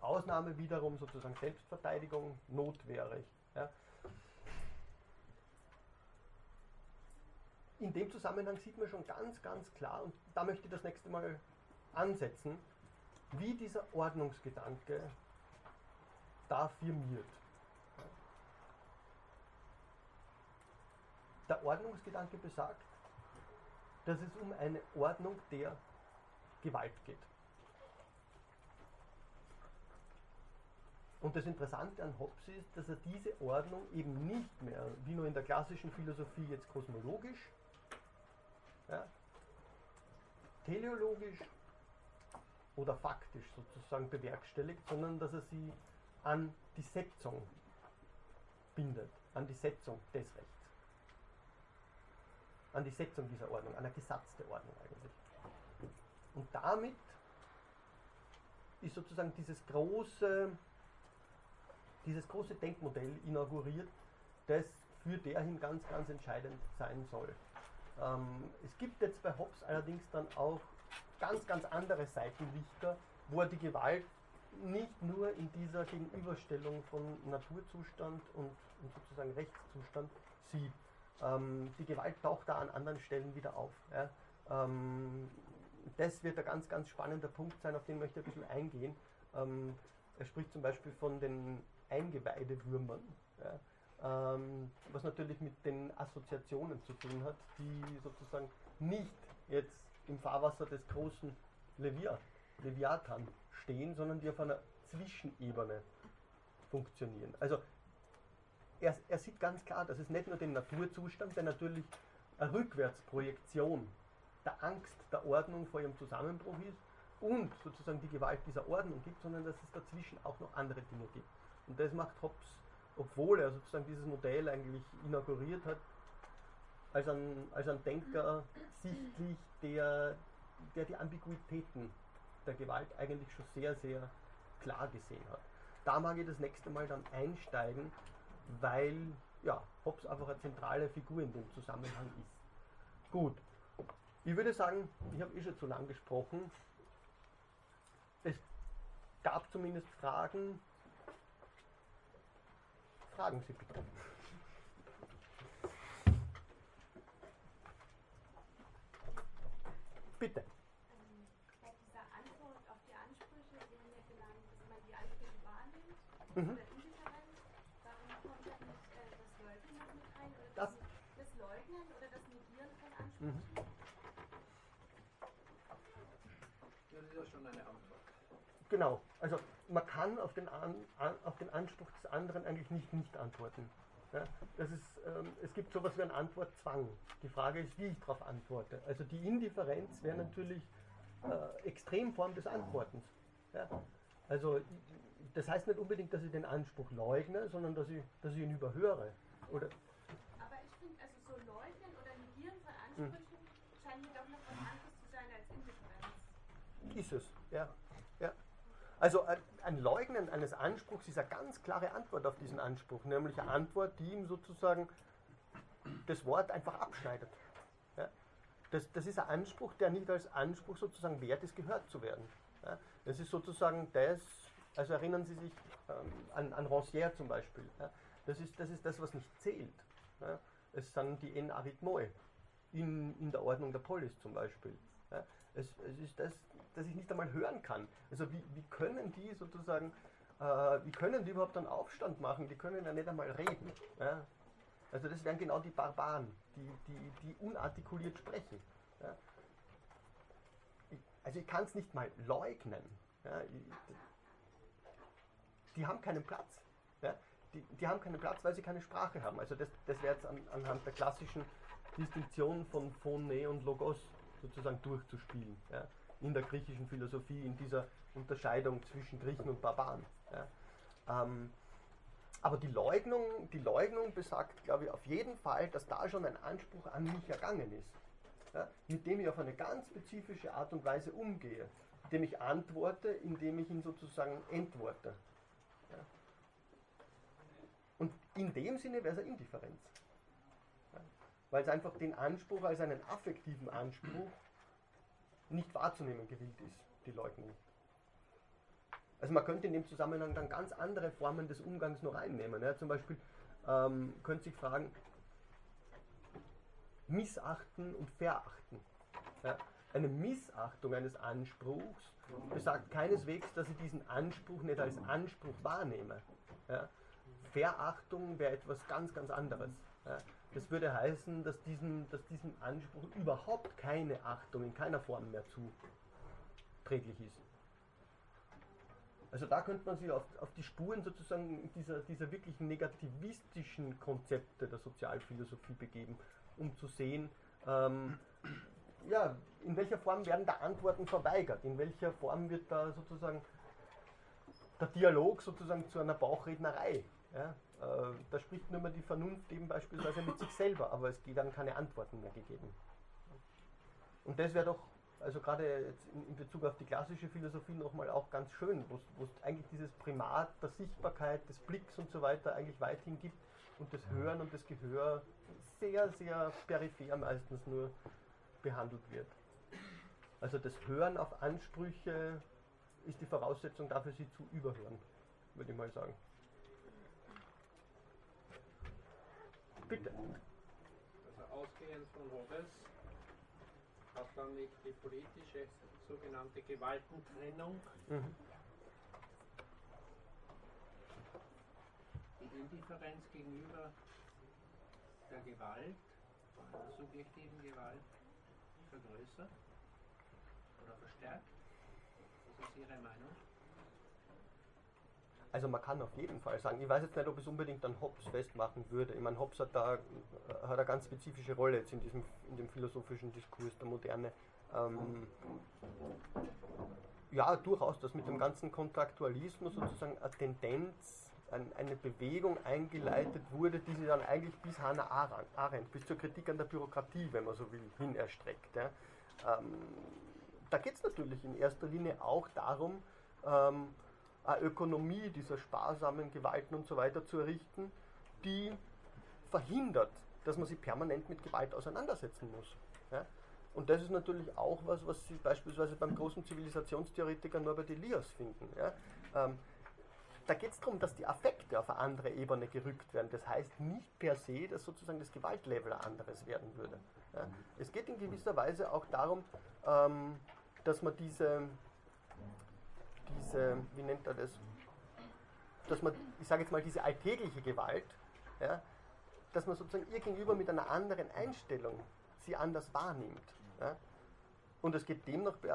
Ausnahme wiederum sozusagen Selbstverteidigung, notwehrig. Ja. In dem Zusammenhang sieht man schon ganz, ganz klar, und da möchte ich das nächste Mal ansetzen, wie dieser Ordnungsgedanke da firmiert. Der Ordnungsgedanke besagt, dass es um eine Ordnung der Gewalt geht. Und das Interessante an Hobbes ist, dass er diese Ordnung eben nicht mehr, wie nur in der klassischen Philosophie jetzt kosmologisch, ja, teleologisch oder faktisch sozusagen bewerkstelligt, sondern dass er sie an die Setzung bindet, an die Setzung des Rechts an die Setzung dieser Ordnung, an eine gesatzte Ordnung eigentlich. Und damit ist sozusagen dieses große, dieses große Denkmodell inauguriert, das für derhin ganz, ganz entscheidend sein soll. Ähm, es gibt jetzt bei Hobbes allerdings dann auch ganz, ganz andere Seitenlichter, wo er die Gewalt nicht nur in dieser Gegenüberstellung von Naturzustand und, und sozusagen Rechtszustand sieht, ähm, die Gewalt taucht da an anderen Stellen wieder auf. Ja. Ähm, das wird ein ganz, ganz spannender Punkt sein, auf den möchte ich ein bisschen eingehen. Ähm, er spricht zum Beispiel von den Eingeweidewürmern, ja, ähm, was natürlich mit den Assoziationen zu tun hat, die sozusagen nicht jetzt im Fahrwasser des großen Levia, Leviathan stehen, sondern die auf einer Zwischenebene funktionieren. Also er, er sieht ganz klar, dass es nicht nur den Naturzustand, der natürlich eine Rückwärtsprojektion der Angst der Ordnung vor ihrem Zusammenbruch ist und sozusagen die Gewalt dieser Ordnung gibt, sondern dass es dazwischen auch noch andere Dinge gibt. Und das macht Hobbes, obwohl er sozusagen dieses Modell eigentlich inauguriert hat, als ein, als ein Denker sichtlich, der, der die Ambiguitäten der Gewalt eigentlich schon sehr, sehr klar gesehen hat. Da mag ich das nächste Mal dann einsteigen, weil ja, Hobbes einfach eine zentrale Figur in dem Zusammenhang ist. Gut, ich würde sagen, ich habe eh schon zu lang gesprochen. Es gab zumindest Fragen. Fragen Sie bitte. Bitte. Bei dieser Antwort auf die Ansprüche wurde ja genannt, dass man die Ansprüche wahrnimmt. Mhm. Oder Indifferenz. Warum kommt da nicht äh, das Leugnen noch mit rein? Oder Das- Leugnen oder das Negieren von. Ansprüchen? Das ist ja schon eine Antwort. Genau, also man kann auf den, an, an, auf den Anspruch des anderen eigentlich nicht nicht antworten. Ja, das ist, ähm, es gibt sowas wie einen Antwortzwang. Die Frage ist, wie ich darauf antworte. Also die Indifferenz wäre natürlich äh, Extremform des Antwortens. Ja? Also i- das heißt nicht unbedingt, dass ich den Anspruch leugne, sondern dass ich, dass ich ihn überhöre. Oder, Aber ich finde, also so Leugnen oder Negieren von Hm. Ansprüchen scheint mir doch noch was anderes zu sein als Indifferenz. Ist es, ja. ja. Also ein, Leugnen eines Anspruchs ist eine ganz klare Antwort auf diesen Anspruch, nämlich eine Antwort, die ihm sozusagen das Wort einfach abschneidet. Ja. Das, das ist ein Anspruch, der nicht als Anspruch sozusagen wert ist, gehört zu werden. Ja. Das ist sozusagen das, also erinnern Sie sich ähm, an, an Rancière zum Beispiel. Ja. Das, ist, das ist das, was nicht zählt. Ja. Es sind die en arithmoi in, in der Ordnung der Polis zum Beispiel. Ja. Es, es ist das, das ich nicht einmal hören kann. Also wie, wie können die sozusagen, äh, wie können die überhaupt einen Aufstand machen? Die können ja nicht einmal reden. Ja? Also das wären genau die Barbaren, die, die, die unartikuliert sprechen. Ja? Ich, also ich kann es nicht mal leugnen. Ja? Ich, die haben keinen Platz. Ja? Die, die haben keinen Platz, weil sie keine Sprache haben. Also das, das wäre jetzt an, anhand der klassischen Distinktion von Phone und Logos sozusagen durchzuspielen. Ja? In der griechischen Philosophie, in dieser Unterscheidung zwischen Griechen und Barbaren. Ja? Ähm, aber die Leugnung, die Leugnung besagt, glaube ich, auf jeden Fall, dass da schon ein Anspruch an mich ergangen ist, ja? mit dem ich auf eine ganz spezifische Art und Weise umgehe, indem ich antworte, indem ich ihn sozusagen entworte. Ja? Und in dem Sinne wäre es eine Indifferenz. Ja? Weil es einfach den Anspruch als einen affektiven Anspruch nicht wahrzunehmen gewillt ist, die Leugnung. Also man könnte in dem Zusammenhang dann ganz andere Formen des Umgangs noch einnehmen. Ja. Zum Beispiel ähm, könnte sich fragen, missachten und verachten. Ja. Eine Missachtung eines Anspruchs besagt keineswegs, dass ich diesen Anspruch nicht als Anspruch wahrnehme. Ja. Verachtung wäre etwas ganz, ganz anderes. Ja. Das würde heißen, dass diesem, dass diesem Anspruch überhaupt keine Achtung in keiner Form mehr zuträglich ist. Also da könnte man sich auf, auf die Spuren sozusagen dieser, dieser wirklich negativistischen Konzepte der Sozialphilosophie begeben, um zu sehen, ähm, ja, in welcher Form werden da Antworten verweigert, in welcher Form wird da sozusagen der Dialog sozusagen zu einer Bauchrednerei. Ja? Äh, da spricht nur mal die Vernunft eben beispielsweise mit sich selber, aber es geht dann keine Antworten mehr gegeben. Und das wäre doch also gerade in, Bezug auf die klassische Philosophie nochmal auch ganz schön, wo es eigentlich dieses Primat der Sichtbarkeit, des Blicks und so weiter eigentlich weithin gibt und das Hören und das Gehör sehr, sehr peripher meistens nur behandelt wird. Also das Hören auf Ansprüche ist die Voraussetzung dafür, sie zu überhören, würde ich mal sagen. Bitte. Also ausgehend von Hobbes hat dann nicht die politische sogenannte Gewaltentrennung. Mhm. Die Indifferenz gegenüber der Gewalt, der subjektiven Gewalt, vergrößert oder verstärkt. Was ist Ihre Meinung? Also man kann auf jeden Fall sagen, ich weiß jetzt nicht, ob es unbedingt an Hobbes festmachen würde. Ich meine, Hobbes hat da hat eine ganz spezifische Rolle jetzt in diesem in dem philosophischen Diskurs der Moderne. Ähm, ja, durchaus, dass mit dem ganzen Kontraktualismus sozusagen eine Tendenz, ein, eine Bewegung eingeleitet wurde, die sich dann eigentlich bis Hannah Arendt, bis zur Kritik an der Bürokratie, wenn man so will, hin erstreckt. Ja. Ähm, da geht es natürlich in erster Linie auch darum, ähm, eine Ökonomie dieser sparsamen Gewalten und so weiter zu errichten, die verhindert, dass man sich permanent mit Gewalt auseinandersetzen muss. Ja? Und das ist natürlich auch was, was Sie beispielsweise beim großen Zivilisationstheoretiker Norbert Elias finden. Ja? Ähm, da geht es darum, dass die Affekte auf eine andere Ebene gerückt werden. Das heißt nicht per se, dass sozusagen das Gewaltlevel ein anderes werden würde. Ja? Es geht in gewisser Weise auch darum, ähm, dass man diese, diese, wie nennt er das, dass man, ich sage jetzt mal, diese alltägliche Gewalt, ja, dass man sozusagen ihr gegenüber mit einer anderen Einstellung sie anders wahrnimmt. Ja. Und es geht demnach bei,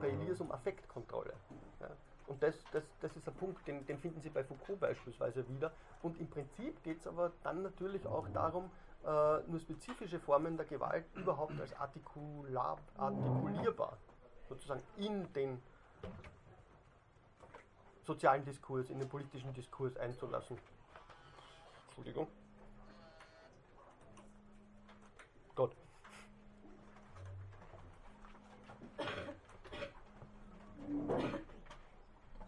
bei Elias um Affektkontrolle. Ja. Und das, das, das ist ein Punkt, den, den finden Sie bei Foucault beispielsweise wieder. Und im Prinzip geht es aber dann natürlich auch darum, äh, nur spezifische Formen der Gewalt überhaupt als artikulierbar sozusagen in den sozialen Diskurs, in den politischen Diskurs einzulassen. Entschuldigung. Gott.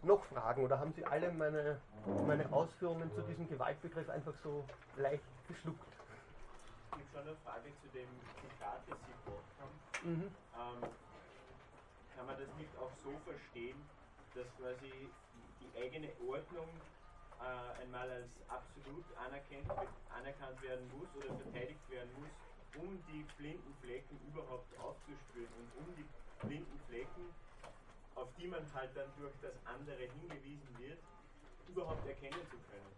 Noch Fragen oder haben Sie alle meine, meine Ausführungen zu diesem Gewaltbegriff einfach so leicht geschluckt? Ich habe schon eine Frage zu dem Zitat, das Sie gebracht haben. Mhm. Ähm, kann man das nicht auch so verstehen, dass quasi die eigene Ordnung äh, einmal als absolut anerkannt, anerkannt werden muss oder verteidigt werden muss, um die blinden Flecken überhaupt aufzuspüren und um die blinden Flecken, auf die man halt dann durch das andere hingewiesen wird, überhaupt erkennen zu können.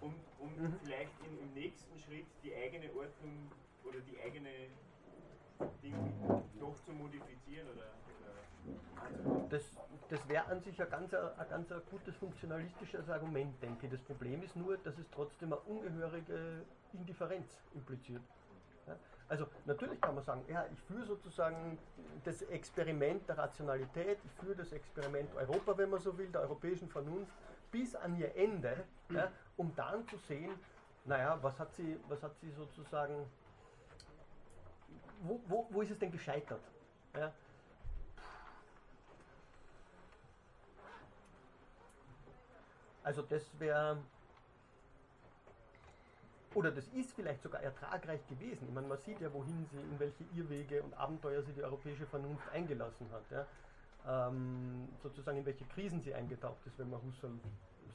Um, um mhm. vielleicht in, im nächsten Schritt die eigene Ordnung oder die eigene Ding doch zu modifizieren oder, oder Das, das wäre an sich ein ganz, ein ganz ein gutes funktionalistisches Argument, denke ich. Das Problem ist nur, dass es trotzdem eine ungehörige Indifferenz impliziert. Ja? Also natürlich kann man sagen, ja, ich führe sozusagen das Experiment der Rationalität, ich führe das Experiment Europa, wenn man so will, der europäischen Vernunft, bis an ihr Ende, ja, um dann zu sehen, naja, was hat sie, was hat sie sozusagen wo, wo, wo ist es denn gescheitert? Ja? Also das wäre oder das ist vielleicht sogar ertragreich gewesen. Ich meine, man sieht ja, wohin sie, in welche Irrwege und Abenteuer sie die europäische Vernunft eingelassen hat. Ja. Ähm, sozusagen in welche Krisen sie eingetaucht ist, wenn man Husserl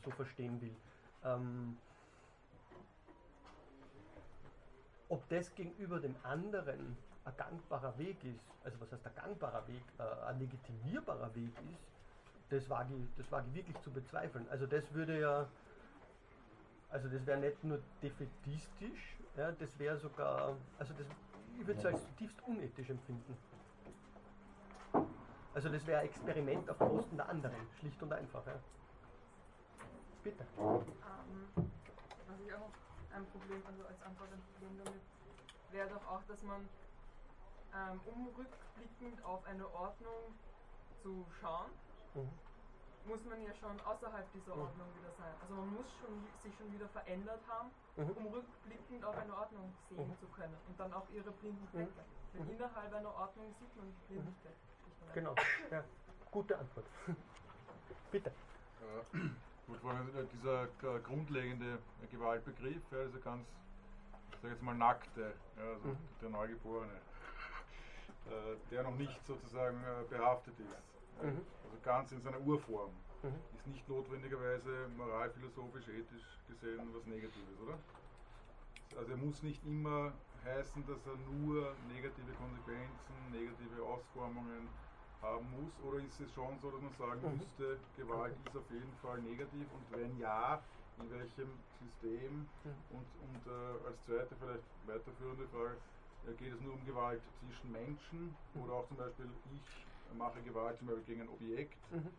so verstehen will. Ähm, ob das gegenüber dem anderen ein gangbarer Weg ist, also was heißt ein gangbarer Weg, äh, ein legitimierbarer Weg ist, das wage ich, das wage ich wirklich zu bezweifeln. Also das würde ja, also das wäre nicht nur defetistisch, ja, das wäre sogar, also das, ich würde es als zutiefst unethisch empfinden. Also das wäre ein Experiment auf Kosten der anderen, schlicht und einfach. Ja. Bitte. Ähm, was ich auch noch ein Problem, also als Antwort ein Problem damit, wäre doch auch, dass man ähm, um rückblickend auf eine Ordnung zu schauen, mhm. muss man ja schon außerhalb dieser mhm. Ordnung wieder sein. Also man muss schon, sich schon wieder verändert haben, mhm. um rückblickend auf eine Ordnung sehen mhm. zu können und dann auch ihre blinden mhm. Flecke. Denn mhm. innerhalb einer Ordnung sieht man die blinden Flecke. Genau, ja. Gute Antwort. Bitte. Äh, gut, vor allem dieser grundlegende Gewaltbegriff, ja, also ganz, ich sage jetzt mal nackte, ja, also der Neugeborene äh, der noch nicht sozusagen äh, behaftet ist. Mhm. Also ganz in seiner Urform. Mhm. Ist nicht notwendigerweise moralphilosophisch, ethisch gesehen was Negatives, oder? Also er muss nicht immer heißen, dass er nur negative Konsequenzen, negative Ausformungen haben muss? Oder ist es schon so, dass man sagen mhm. müsste, Gewalt ist auf jeden Fall negativ und wenn ja, in welchem System? Mhm. Und, und äh, als zweite vielleicht weiterführende Frage, geht es nur um Gewalt zwischen Menschen mhm. oder auch zum Beispiel ich mache Gewalt zum Beispiel gegen ein Objekt, mhm.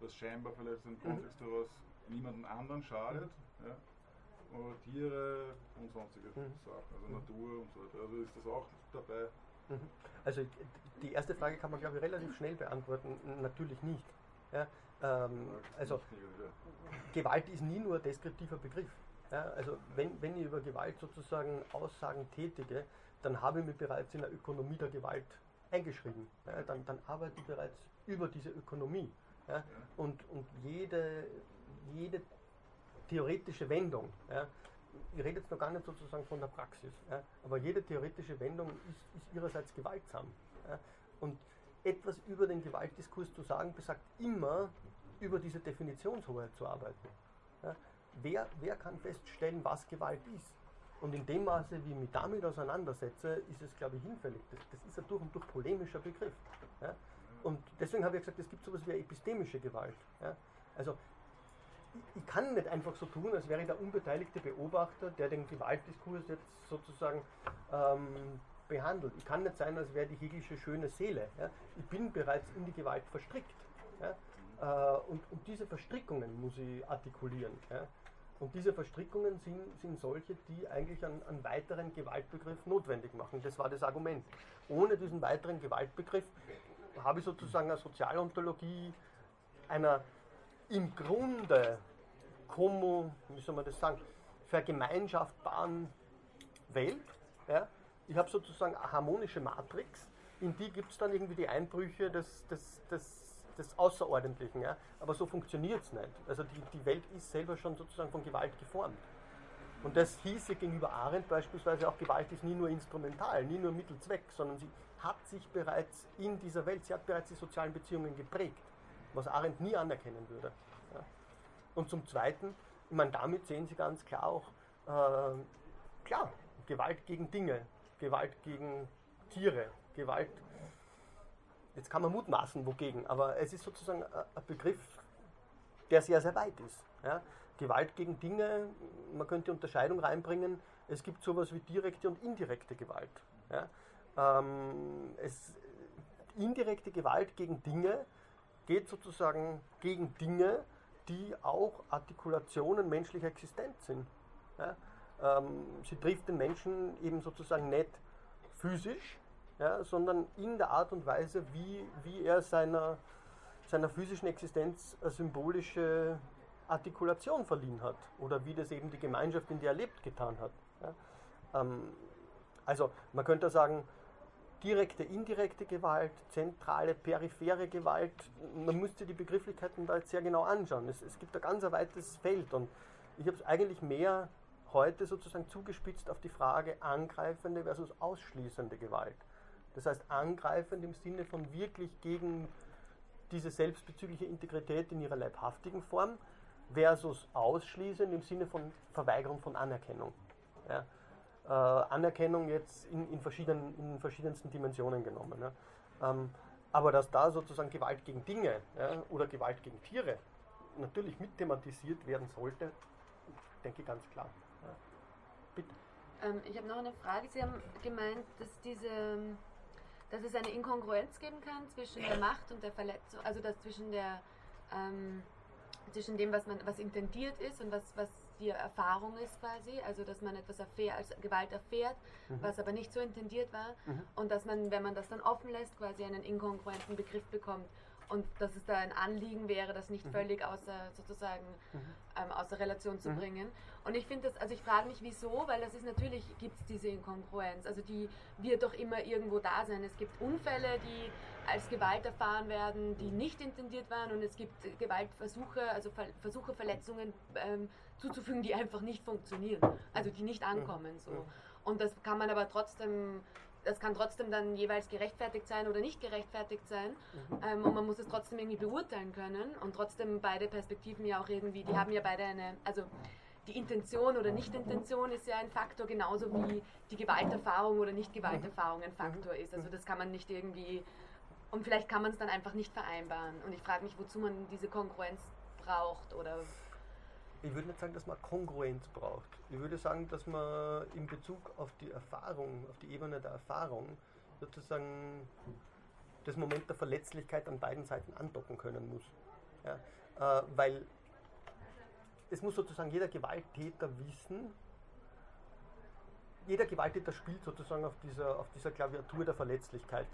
das scheinbar vielleicht im Kontext daraus niemandem anderen schadet. Mhm. Ja, oder Tiere und sonstige mhm. Sachen, also Natur und so weiter. Also ist das auch dabei? Mhm. Also die erste Frage kann man glaube ich relativ schnell beantworten. Natürlich nicht. Ja, ähm, also Gewalt ist nie nur ein deskriptiver Begriff. Ja, also wenn, wenn ich über Gewalt sozusagen Aussagen tätige, dann habe ich mich bereits in der Ökonomie der Gewalt eingeschrieben. Ja, dann, dann arbeite ich bereits über diese Ökonomie. Ja, und, und jede, jede theoretische Wendung, ja, ich rede jetzt noch gar nicht sozusagen von der Praxis, ja, aber jede theoretische Wendung ist, ist ihrerseits gewaltsam. Und etwas über den Gewaltdiskurs zu sagen, besagt immer, über diese Definitionshoheit zu arbeiten. Wer, wer kann feststellen, was Gewalt ist? Und in dem Maße, wie ich mich damit auseinandersetze, ist es, glaube ich, hinfällig. Das, das ist ein durch und durch polemischer Begriff. Ja? Und deswegen habe ich gesagt, es gibt sowas wie eine epistemische Gewalt. Ja? Also ich, ich, kann nicht einfach so tun, als wäre ich der unbeteiligte Beobachter, der den Gewaltdiskurs jetzt sozusagen ähm, behandelt. Ich kann nicht sein, als wäre die Hegelische schöne Seele. Ja? Ich bin bereits in die Gewalt verstrickt. Ja? Äh, und, und, diese Verstrickungen muss ich artikulieren. Ja? Und diese Verstrickungen sind, sind solche, die eigentlich einen, einen, weiteren Gewaltbegriff notwendig machen. Das war das Argument. Ohne diesen weiteren Gewaltbegriff habe ich sozusagen eine Sozialontologie einer im Grunde, como, wie soll man das sagen, vergemeinschaftbaren Welt. Ja? Ich habe sozusagen eine harmonische Matrix, in die gibt es dann irgendwie die Einbrüche des, des, des des Außerordentlichen. Ja? Aber so funktioniert es nicht. Also die, die Welt ist selber schon sozusagen von Gewalt geformt. Und das hieße gegenüber Arendt beispielsweise auch, Gewalt ist nie nur instrumental, nie nur Mittelzweck, sondern sie hat sich bereits in dieser Welt, sie hat bereits die sozialen Beziehungen geprägt, was Arendt nie anerkennen würde. Ja. Und zum Zweiten, ich meine, damit sehen Sie ganz klar auch, äh, klar, Gewalt gegen Dinge, Gewalt gegen Tiere, Gewalt Jetzt kann man mutmaßen, wogegen, aber es ist sozusagen ein Begriff, der sehr, sehr weit ist. Ja? Gewalt gegen Dinge, man könnte Unterscheidung reinbringen, es gibt sowas wie direkte und indirekte Gewalt. Ja? Ähm, es, indirekte Gewalt gegen Dinge geht sozusagen gegen Dinge, die auch Artikulationen menschlicher Existenz sind. Ja? Ähm, sie trifft den Menschen eben sozusagen nicht physisch, ja, sondern in der Art und Weise, wie, wie er seiner, seiner physischen Existenz eine symbolische Artikulation verliehen hat oder wie das eben die Gemeinschaft, in der er lebt, getan hat. Ja. Ähm, also man könnte sagen, direkte, indirekte Gewalt, zentrale, periphere Gewalt, man müsste die Begrifflichkeiten da jetzt sehr genau anschauen. Es, es gibt ein ganz weites Feld und ich habe es eigentlich mehr heute sozusagen zugespitzt auf die Frage angreifende versus ausschließende Gewalt. Das heißt, angreifend im Sinne von wirklich gegen diese selbstbezügliche Integrität in ihrer leibhaftigen Form versus ausschließend im Sinne von Verweigerung von Anerkennung. Ja. Äh, Anerkennung jetzt in, in, verschiedenen, in verschiedensten Dimensionen genommen. Ja. Ähm, aber dass da sozusagen Gewalt gegen Dinge ja, oder Gewalt gegen Tiere natürlich mit thematisiert werden sollte, denke ich ganz klar. Bitte. Ähm, ich habe noch eine Frage. Sie haben gemeint, dass diese dass es eine Inkongruenz geben kann zwischen der Macht und der Verletzung, also dass zwischen der ähm, zwischen dem, was man was intendiert ist und was, was die Erfahrung ist quasi, also dass man etwas erfährt, als Gewalt erfährt, mhm. was aber nicht so intendiert war mhm. und dass man, wenn man das dann offen lässt, quasi einen inkongruenten Begriff bekommt und dass es da ein Anliegen wäre, das nicht mhm. völlig außer sozusagen mhm. ähm, außer Relation zu mhm. bringen. Und ich finde das, also ich frage mich wieso, weil das ist natürlich, gibt es diese Inkongruenz, also die wird doch immer irgendwo da sein. Es gibt Unfälle, die als Gewalt erfahren werden, die nicht intendiert waren und es gibt Gewaltversuche, also Versuche, Verletzungen ähm, zuzufügen, die einfach nicht funktionieren, also die nicht ankommen. So. Und das kann man aber trotzdem das kann trotzdem dann jeweils gerechtfertigt sein oder nicht gerechtfertigt sein. Mhm. Ähm, und man muss es trotzdem irgendwie beurteilen können. Und trotzdem beide Perspektiven ja auch irgendwie, die haben ja beide eine, also die Intention oder Nicht-Intention ist ja ein Faktor, genauso wie die Gewalterfahrung oder Nicht-Gewalterfahrung ein Faktor ist. Also das kann man nicht irgendwie, und vielleicht kann man es dann einfach nicht vereinbaren. Und ich frage mich, wozu man diese Kongruenz braucht oder ich würde nicht sagen, dass man Kongruenz braucht. Ich würde sagen, dass man in Bezug auf die Erfahrung, auf die Ebene der Erfahrung, sozusagen das Moment der Verletzlichkeit an beiden Seiten andocken können muss. Ja? Äh, weil es muss sozusagen jeder Gewalttäter wissen, jeder Gewalttäter spielt sozusagen auf dieser, auf dieser Klaviatur der Verletzlichkeit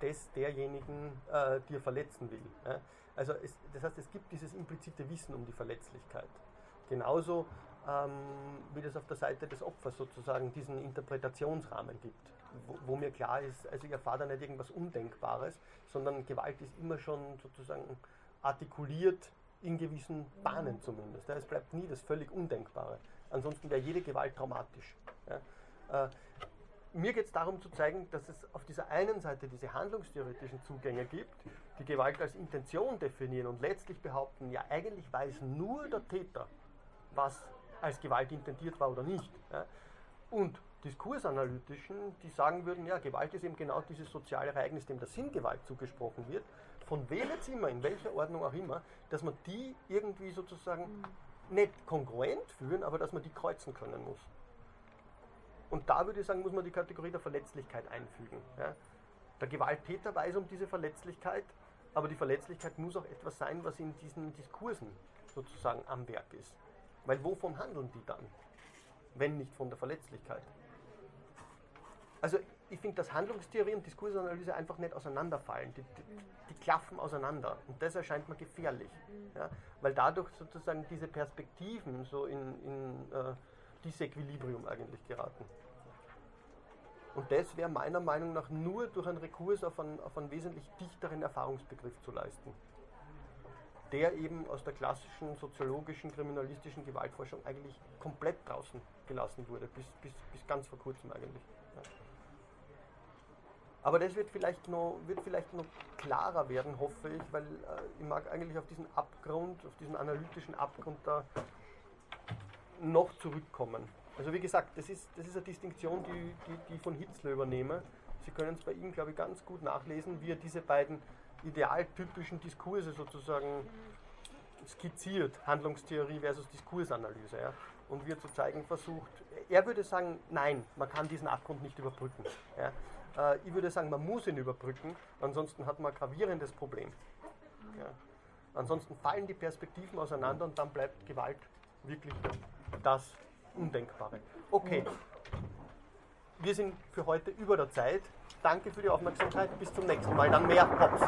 des derjenigen, äh, die er verletzen will. Ja? Also es, das heißt, es gibt dieses implizite Wissen um die Verletzlichkeit. Genauso ähm, wie es auf der Seite des Opfers sozusagen diesen Interpretationsrahmen gibt, wo, wo, mir klar ist, also ich erfahre da nicht irgendwas Undenkbares, sondern Gewalt ist immer schon sozusagen artikuliert in gewissen Bahnen zumindest. Es bleibt nie das völlig Undenkbare. Ansonsten wäre jede Gewalt traumatisch. Mir geht es darum zu zeigen, dass es auf dieser einen Seite diese handlungstheoretischen Zugänge gibt, die Gewalt als Intention definieren und letztlich behaupten, ja eigentlich weiß nur der Täter, was als Gewalt intendiert war oder nicht. Ja. Und Diskursanalytischen, die sagen würden, ja, Gewalt ist eben genau dieses soziale Ereignis, dem der Sinngewalt zugesprochen wird, von wem jetzt immer, in welcher Ordnung auch immer, dass man die irgendwie sozusagen mhm. nicht kongruent führen, aber dass man die kreuzen können muss. Und da würde ich sagen, muss man die Kategorie der Verletzlichkeit einfügen. Ja. Der Gewalttäter weiß um diese Verletzlichkeit, aber die Verletzlichkeit muss auch etwas sein, was in diesen Diskursen sozusagen am Werk ist. Weil wovon handeln die dann, wenn nicht von der Verletzlichkeit? Also ich finde, dass Handlungstheorie und Diskursanalyse einfach nicht auseinanderfallen. Die, die, die klaffen auseinander. Und das erscheint mir gefährlich. Ja? Weil dadurch sozusagen diese Perspektiven so in, in äh, Disequilibrium eigentlich geraten. Und das wäre meiner Meinung nach nur durch einen Rekurs auf einen, auf einen wesentlich dichteren Erfahrungsbegriff zu leisten, der eben aus der klassischen soziologischen, kriminalistischen Gewaltforschung eigentlich komplett draußen gelassen wurde, bis, bis, bis ganz vor kurzem eigentlich. Ja. Aber das wird vielleicht, noch, wird vielleicht noch klarer werden, hoffe ich, weil äh, ich mag eigentlich auf diesen Abgrund, auf diesen analytischen Abgrund da noch zurückkommen. Also wie gesagt, das ist, das ist eine Distinktion, die, die, die ich von Hitzler übernehme. Sie können es bei ihm, glaube ich, ganz gut nachlesen, wie er diese beiden idealtypischen Diskurse sozusagen skizziert, Handlungstheorie versus Diskursanalyse. Ja? Und wie er zu zeigen versucht, er würde sagen, nein, man kann diesen Abgrund nicht überbrücken. Ja? Äh, ich würde sagen, man muss ihn überbrücken, ansonsten hat man ein gravierendes Problem. Ja? Ansonsten fallen die Perspektiven auseinander und dann bleibt Gewalt wirklich das Undenkbare. Okay, wir sind für heute über der Zeit. Danke für die Aufmerksamkeit. Bis zum nächsten Mal. Dann mehr Pops.